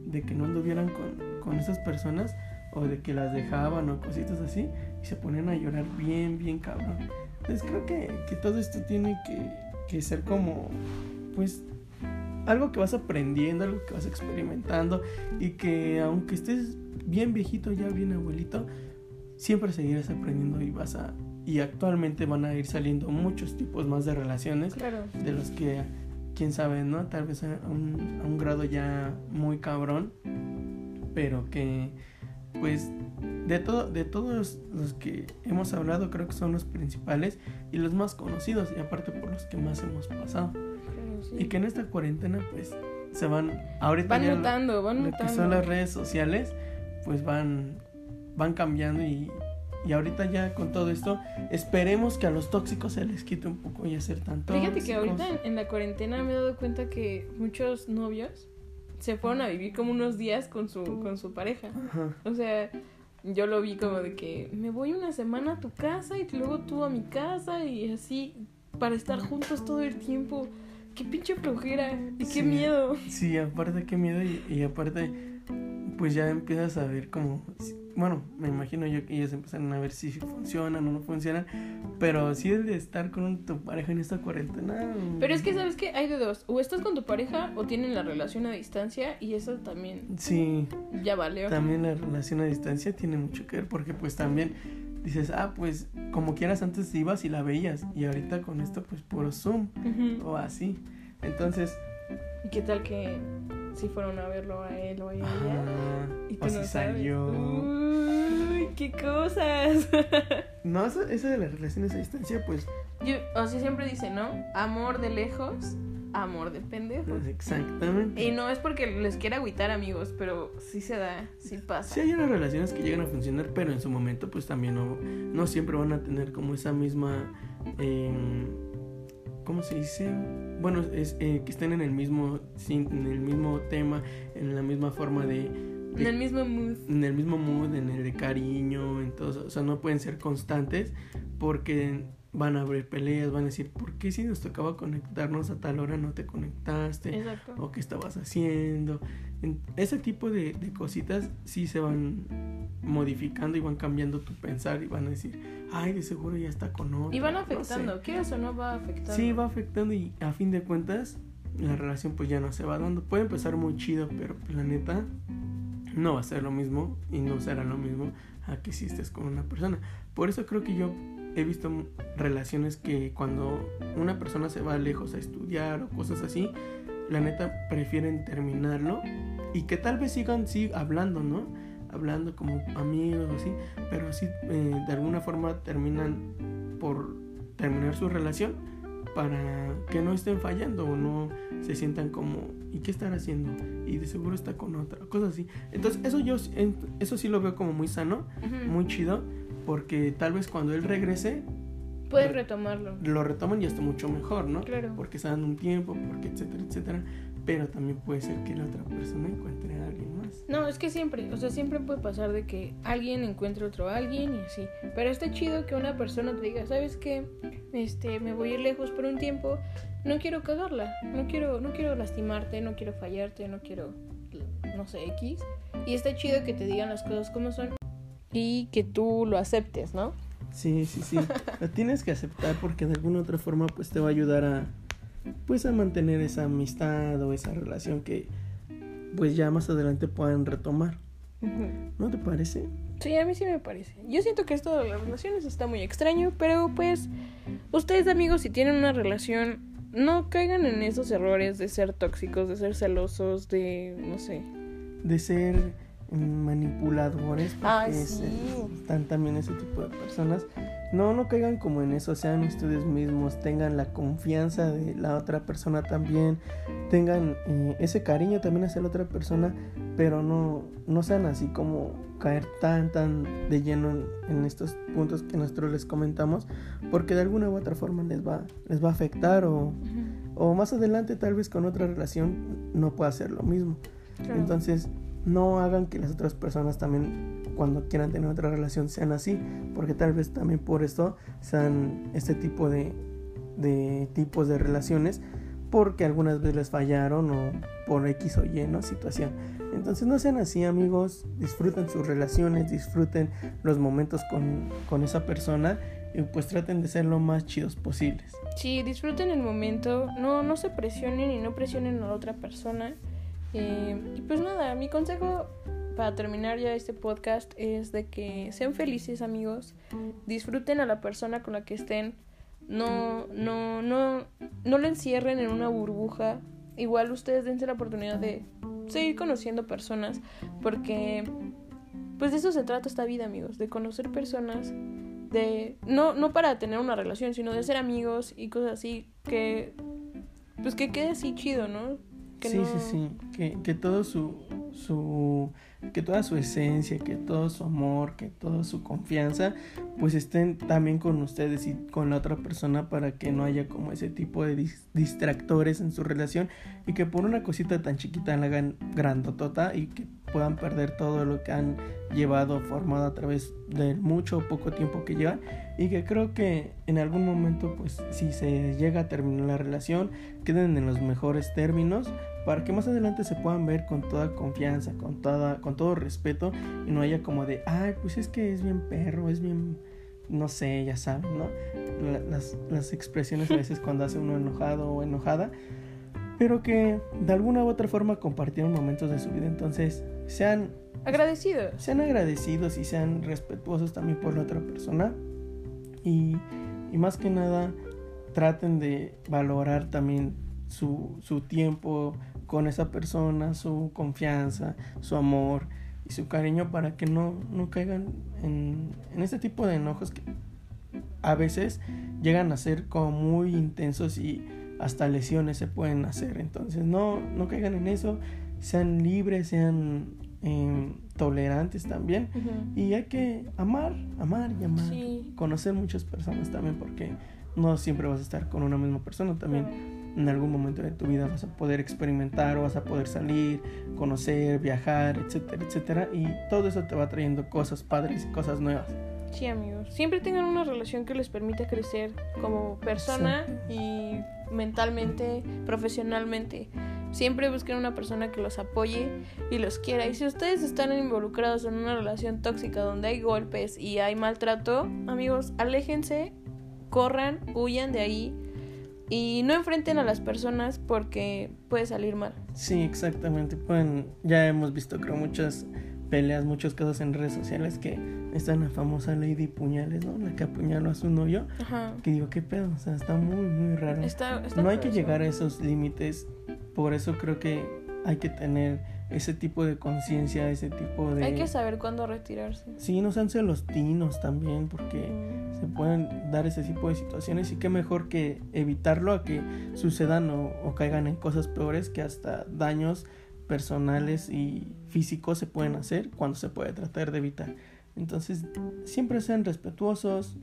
de que no anduvieran con, con esas personas o de que las dejaban o cositas así y se ponían a llorar bien, bien cabrón. Entonces creo que, que todo esto tiene que, que ser como, pues, algo que vas aprendiendo, algo que vas experimentando y que aunque estés bien viejito, ya bien abuelito, siempre seguirás aprendiendo y vas a... Y actualmente van a ir saliendo muchos tipos más de relaciones Claro. de los que, quién sabe, ¿no? Tal vez a un, a un grado ya muy cabrón, pero que, pues, de, todo, de todos los que hemos hablado, creo que son los principales y los más conocidos, y aparte por los que más hemos pasado. sí. Y que en esta cuarentena, pues, se van, ahorita Van lo- mutando, van lo que mutando. son las redes sociales, pues van, van cambiando y, y ahorita ya con todo esto, esperemos que a los tóxicos se les quite un poco y ser tan tóxicos. Fíjate que ahorita en, en la cuarentena me he dado cuenta que muchos novios se fueron a vivir como unos días con su, con su pareja. Ajá. O sea, yo lo vi como de que me voy una semana a tu casa y luego tú a mi casa y así para estar juntos todo el tiempo. Qué pinche flojera y qué Sí. miedo. Sí, aparte qué miedo y, y aparte pues ya empiezas a ver como, bueno, me imagino yo que ellos empezaron a ver si funcionan o no funcionan, pero sí el de estar con tu pareja en esta cuarentena. Pero es que, ¿sabes qué? Hay de dos. O estás con tu pareja o tienen la relación a distancia y eso también Sí, ya valió. también la relación a distancia tiene mucho que ver porque pues también dices, ah, pues como quieras antes ibas y la veías y ahorita con esto pues puro Zoom o así. Entonces, ¿Y qué tal que si fueron a verlo a él o a ella? ah, Y tú o no si sabes. salió. Uy, qué cosas. (laughs) No, eso, eso de las relaciones a distancia pues Yo, o sea, siempre dice, ¿no? Amor de lejos, amor de pendejo. pues, exactamente. Y no es porque les quiera agüitar, amigos, pero sí se da, sí pasa. Sí hay unas relaciones que llegan a funcionar, pero en su momento pues también no, no siempre van a tener como esa misma... eh, ¿Cómo se dice? Bueno, es eh, que estén en el mismo en el mismo tema, en la misma forma de... de- En el mismo mood. en el mismo mood, en el de cariño, en todo eso. O sea, no pueden ser constantes porque van a haber peleas, van a decir, ¿por qué si nos tocaba conectarnos a tal hora no te conectaste? Exacto. ¿O qué estabas haciendo? Ese tipo de, de cositas sí se van modificando y van cambiando tu pensar y van a decir, ay, de seguro ya está con otro. Y van afectando, quieras o no va afectando. Sí, va afectando y a fin de cuentas la relación pues ya no se va dando. Puede empezar muy chido, pero pues, la neta no va a ser lo mismo y no será lo mismo a que si estés con una persona. Por eso creo que yo he visto relaciones que cuando una persona se va lejos a estudiar o cosas así, la neta prefieren terminarlo y que tal vez sigan sí hablando, ¿no? Hablando como amigos o así, pero sí eh, de alguna forma terminan por terminar su relación para que no estén fallando o no se sientan como ¿y qué estar haciendo? y de seguro está con otra, cosas así. Entonces, eso yo eso sí lo veo como muy sano, muy chido, porque tal vez cuando él regrese Puedes re- retomarlo. lo retoman y está mucho mejor, ¿no? Claro. Porque se dan un tiempo, porque etcétera, etcétera, pero también puede ser que la otra persona encuentre a alguien más. No, es que siempre, o sea, siempre puede pasar de que alguien encuentre otro alguien y así. Pero está chido que una persona te diga, ¿sabes qué? Este, me voy a ir lejos por un tiempo, no quiero cagarla, no quiero, no quiero lastimarte, no quiero fallarte, no quiero, no sé, X. Y está chido que te digan las cosas como son y que tú lo aceptes, ¿no? Sí, sí, sí. (laughs) Lo tienes que aceptar porque de alguna otra forma pues te va a ayudar a pues a mantener esa amistad o esa relación que pues ya más adelante puedan retomar. ¿No te parece? Sí, a mí sí me parece. Yo siento que esto de las relaciones está muy extraño, pero pues ustedes amigos si tienen una relación, no caigan en esos errores de ser tóxicos, de ser celosos, de no sé. De ser manipuladores porque es- sí. están también ese tipo de personas. No, no caigan como en eso, sean ustedes mismos, tengan la confianza de la otra persona también, tengan eh, ese cariño también hacia la otra persona, pero no, no sean así como caer tan, tan de lleno en, en estos puntos que nosotros les comentamos, porque de alguna u otra forma les va, les va a afectar o, o más adelante tal vez con otra relación no pueda ser lo mismo. Claro. Entonces, no hagan que las otras personas también, cuando quieran tener otra relación, sean así, porque tal vez también por esto sean este tipo de, de tipos de relaciones, porque algunas veces les fallaron o por X o Y, ¿no? Situación. Entonces, no sean así, amigos, disfruten sus relaciones, disfruten los momentos con, con esa persona y pues traten de ser lo más chidos posibles. Sí, disfruten el momento, no, no se presionen y no presionen a otra persona. Eh, y pues nada, mi consejo para terminar ya este podcast es de que sean felices amigos, disfruten a la persona con la que estén, no, no, no, no lo encierren en una burbuja. Igual ustedes dense la oportunidad de seguir conociendo personas, porque pues de eso se trata esta vida, amigos, de conocer personas, de no no para tener una relación, sino de ser amigos y cosas así que pues que quede así chido, ¿no? Que sí, no- sí, sí, que, que todo su, su, que toda su esencia, que todo su amor, que toda su confianza, pues estén también con ustedes y con la otra persona para que no haya como ese tipo de dis- distractores en su relación y que por una cosita tan chiquita la hagan grandotota y que puedan perder todo lo que han llevado formado a través del mucho o poco tiempo que llevan y que creo que en algún momento pues si se llega a terminar la relación queden en los mejores términos para que más adelante se puedan ver con toda confianza, con toda con todo respeto y no haya como de, ay, pues es que es bien perro, es bien no sé, ya saben, ¿no? La- las, las expresiones a (laughs) veces cuando hace uno enojado o enojada, pero que de alguna u otra forma compartieron momentos de su vida, entonces sean agradecidos. sean agradecidos y sean respetuosos también por la otra persona y, y más que nada traten de valorar también su, su tiempo con esa persona, su confianza, su amor y su cariño para que no, no caigan en, en este tipo de enojos que a veces llegan a ser como muy intensos y hasta lesiones se pueden hacer. Entonces no, no caigan en eso, sean libres, sean em, tolerantes también. Y hay que amar, amar y amar. Sí. Conocer muchas personas también porque no siempre vas a estar con una misma persona. También en algún momento de tu vida vas a poder experimentar o vas a poder salir, conocer, viajar, etcétera, etcétera. Y todo eso te va trayendo cosas padres y cosas nuevas. Sí, amigos. Siempre tengan una relación que les permita crecer como persona y mentalmente, profesionalmente. Siempre busquen una persona que los apoye y los quiera. Y si ustedes están involucrados en una relación tóxica donde hay golpes y hay maltrato, amigos, aléjense, corran, huyan de ahí y no enfrenten a las personas porque puede salir mal. Sí, exactamente. Pueden, ya hemos visto creo muchas peleas, muchos casos en redes sociales que está la famosa Lady Puñales, ¿no? La que apuñaló a su novio. Ajá. Que digo, qué pedo, o sea, está muy, muy raro. Está, está no hay que llegar a esos límites, por eso creo que hay que tener ese tipo de conciencia, ese tipo de... Hay que saber cuándo retirarse. Sí, no sean celostinos también, porque se pueden dar ese tipo de situaciones y qué mejor que evitarlo a que sucedan o, o caigan en cosas peores que hasta daños personales y físicos se pueden hacer cuando se puede tratar de evitar. Entonces, siempre sean respetuosos,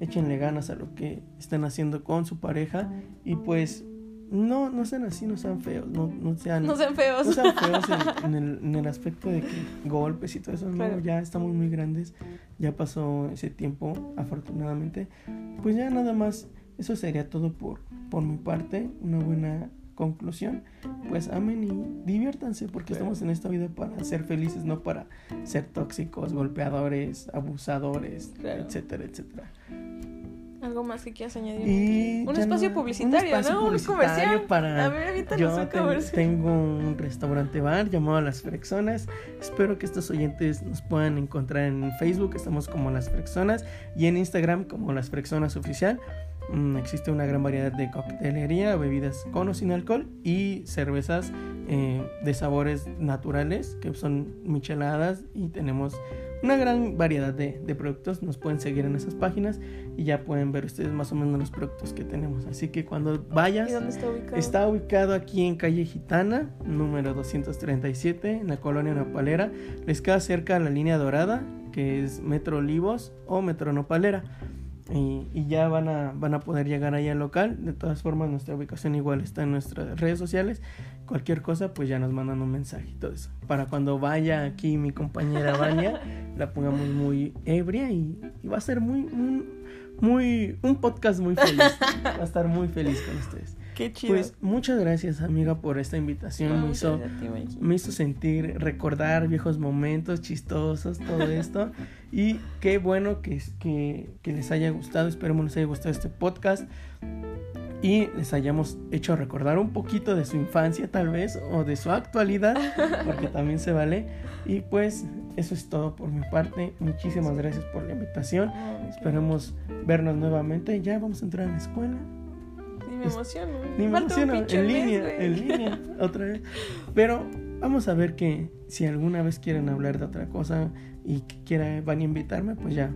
échenle ganas a lo que estén haciendo con su pareja y pues no, no sean así, no sean feos, no, no sean... No sean feos. No sean feos en, (laughs) en el, en el aspecto de que golpes y todo eso, Claro. no, ya estamos muy grandes, ya pasó ese tiempo, afortunadamente. Pues ya nada más, eso sería todo por, por mi parte, una buena conclusión. Pues amen y diviértanse, porque Claro. estamos en esta vida para ser felices, no para ser tóxicos, golpeadores, abusadores, Claro. etcétera, etcétera. Algo más que quieras añadir. Y un espacio no- publicitario, un espacio ¿no? Un comercial. para A ver, yo un comercial. tengo un restaurante bar llamado Las Frexonas. Espero que estos oyentes nos puedan encontrar en Facebook, estamos como Las Frexonas, y en Instagram como Las Frexonas Oficial. Mm, existe una gran variedad de coctelería, bebidas con o sin alcohol y cervezas eh, de sabores naturales que son micheladas y tenemos una gran variedad de, de productos. Nos pueden seguir en esas páginas y ya pueden ver ustedes más o menos los productos que tenemos. Así que cuando vayas... ¿Y dónde está ubicado? Está ubicado aquí en calle Gitana, número 237, en la colonia Nopalera. Les queda cerca a la línea dorada, que es Metro Olivos o Metro Nopalera. Y, y ya van a, van a poder llegar ahí al local. De todas formas, nuestra ubicación igual está en nuestras redes sociales. Cualquier cosa, pues ya nos mandan un mensaje y todo eso. Para cuando vaya aquí mi compañera Vania, (laughs) la pongamos muy ebria y, y va a ser muy, muy, muy, un podcast muy feliz. Va a estar muy feliz con ustedes. Qué chido. Pues muchas gracias amiga por esta invitación. No, me, hizo, ti, me hizo sentir, recordar viejos momentos chistosos, todo (laughs) esto. y qué bueno que, que, que les haya gustado. Esperemos les haya gustado este podcast. Y les hayamos hecho recordar un poquito de su infancia tal vez o de su actualidad, (laughs) porque también se vale. Y pues eso es todo por mi parte. Muchísimas gracias por la invitación. Esperemos vernos nuevamente. Ya vamos a entrar a la escuela. Me emociono. Ni me Falta emociono, en línea, en línea, otra vez. Pero vamos a ver que si alguna vez quieren hablar de otra cosa y que quiera, van a invitarme, pues ya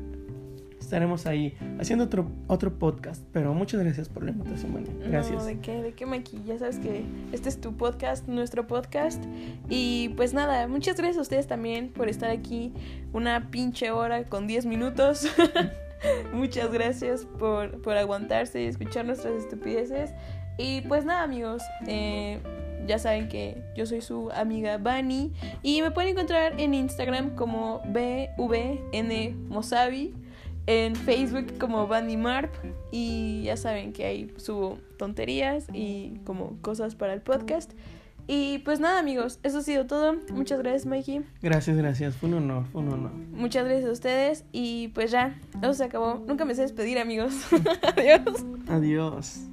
estaremos ahí haciendo otro, otro podcast. Pero muchas gracias por la invitación, María. Gracias. No, ¿de qué? ¿De qué, Mikey? Ya sabes que este es tu podcast, nuestro podcast. Y pues nada, muchas gracias a ustedes también por estar aquí una pinche hora con 10 minutos. (laughs) (laughs) muchas gracias por, por aguantarse y escuchar nuestras estupideces. Y pues nada, amigos. eh, ya saben que yo soy su amiga Bani. Y me pueden encontrar en Instagram como BVN Mosavi. En Facebook como Bani Marp. Y ya saben que ahí subo tonterías y como cosas para el podcast. Y pues nada, amigos, eso ha sido todo. Muchas gracias, Mikey. Gracias, gracias. Fue un honor, fue un honor. Muchas gracias a ustedes. Y pues ya, eso se acabó. Nunca me sé despedir, amigos. (laughs) Adiós. Adiós.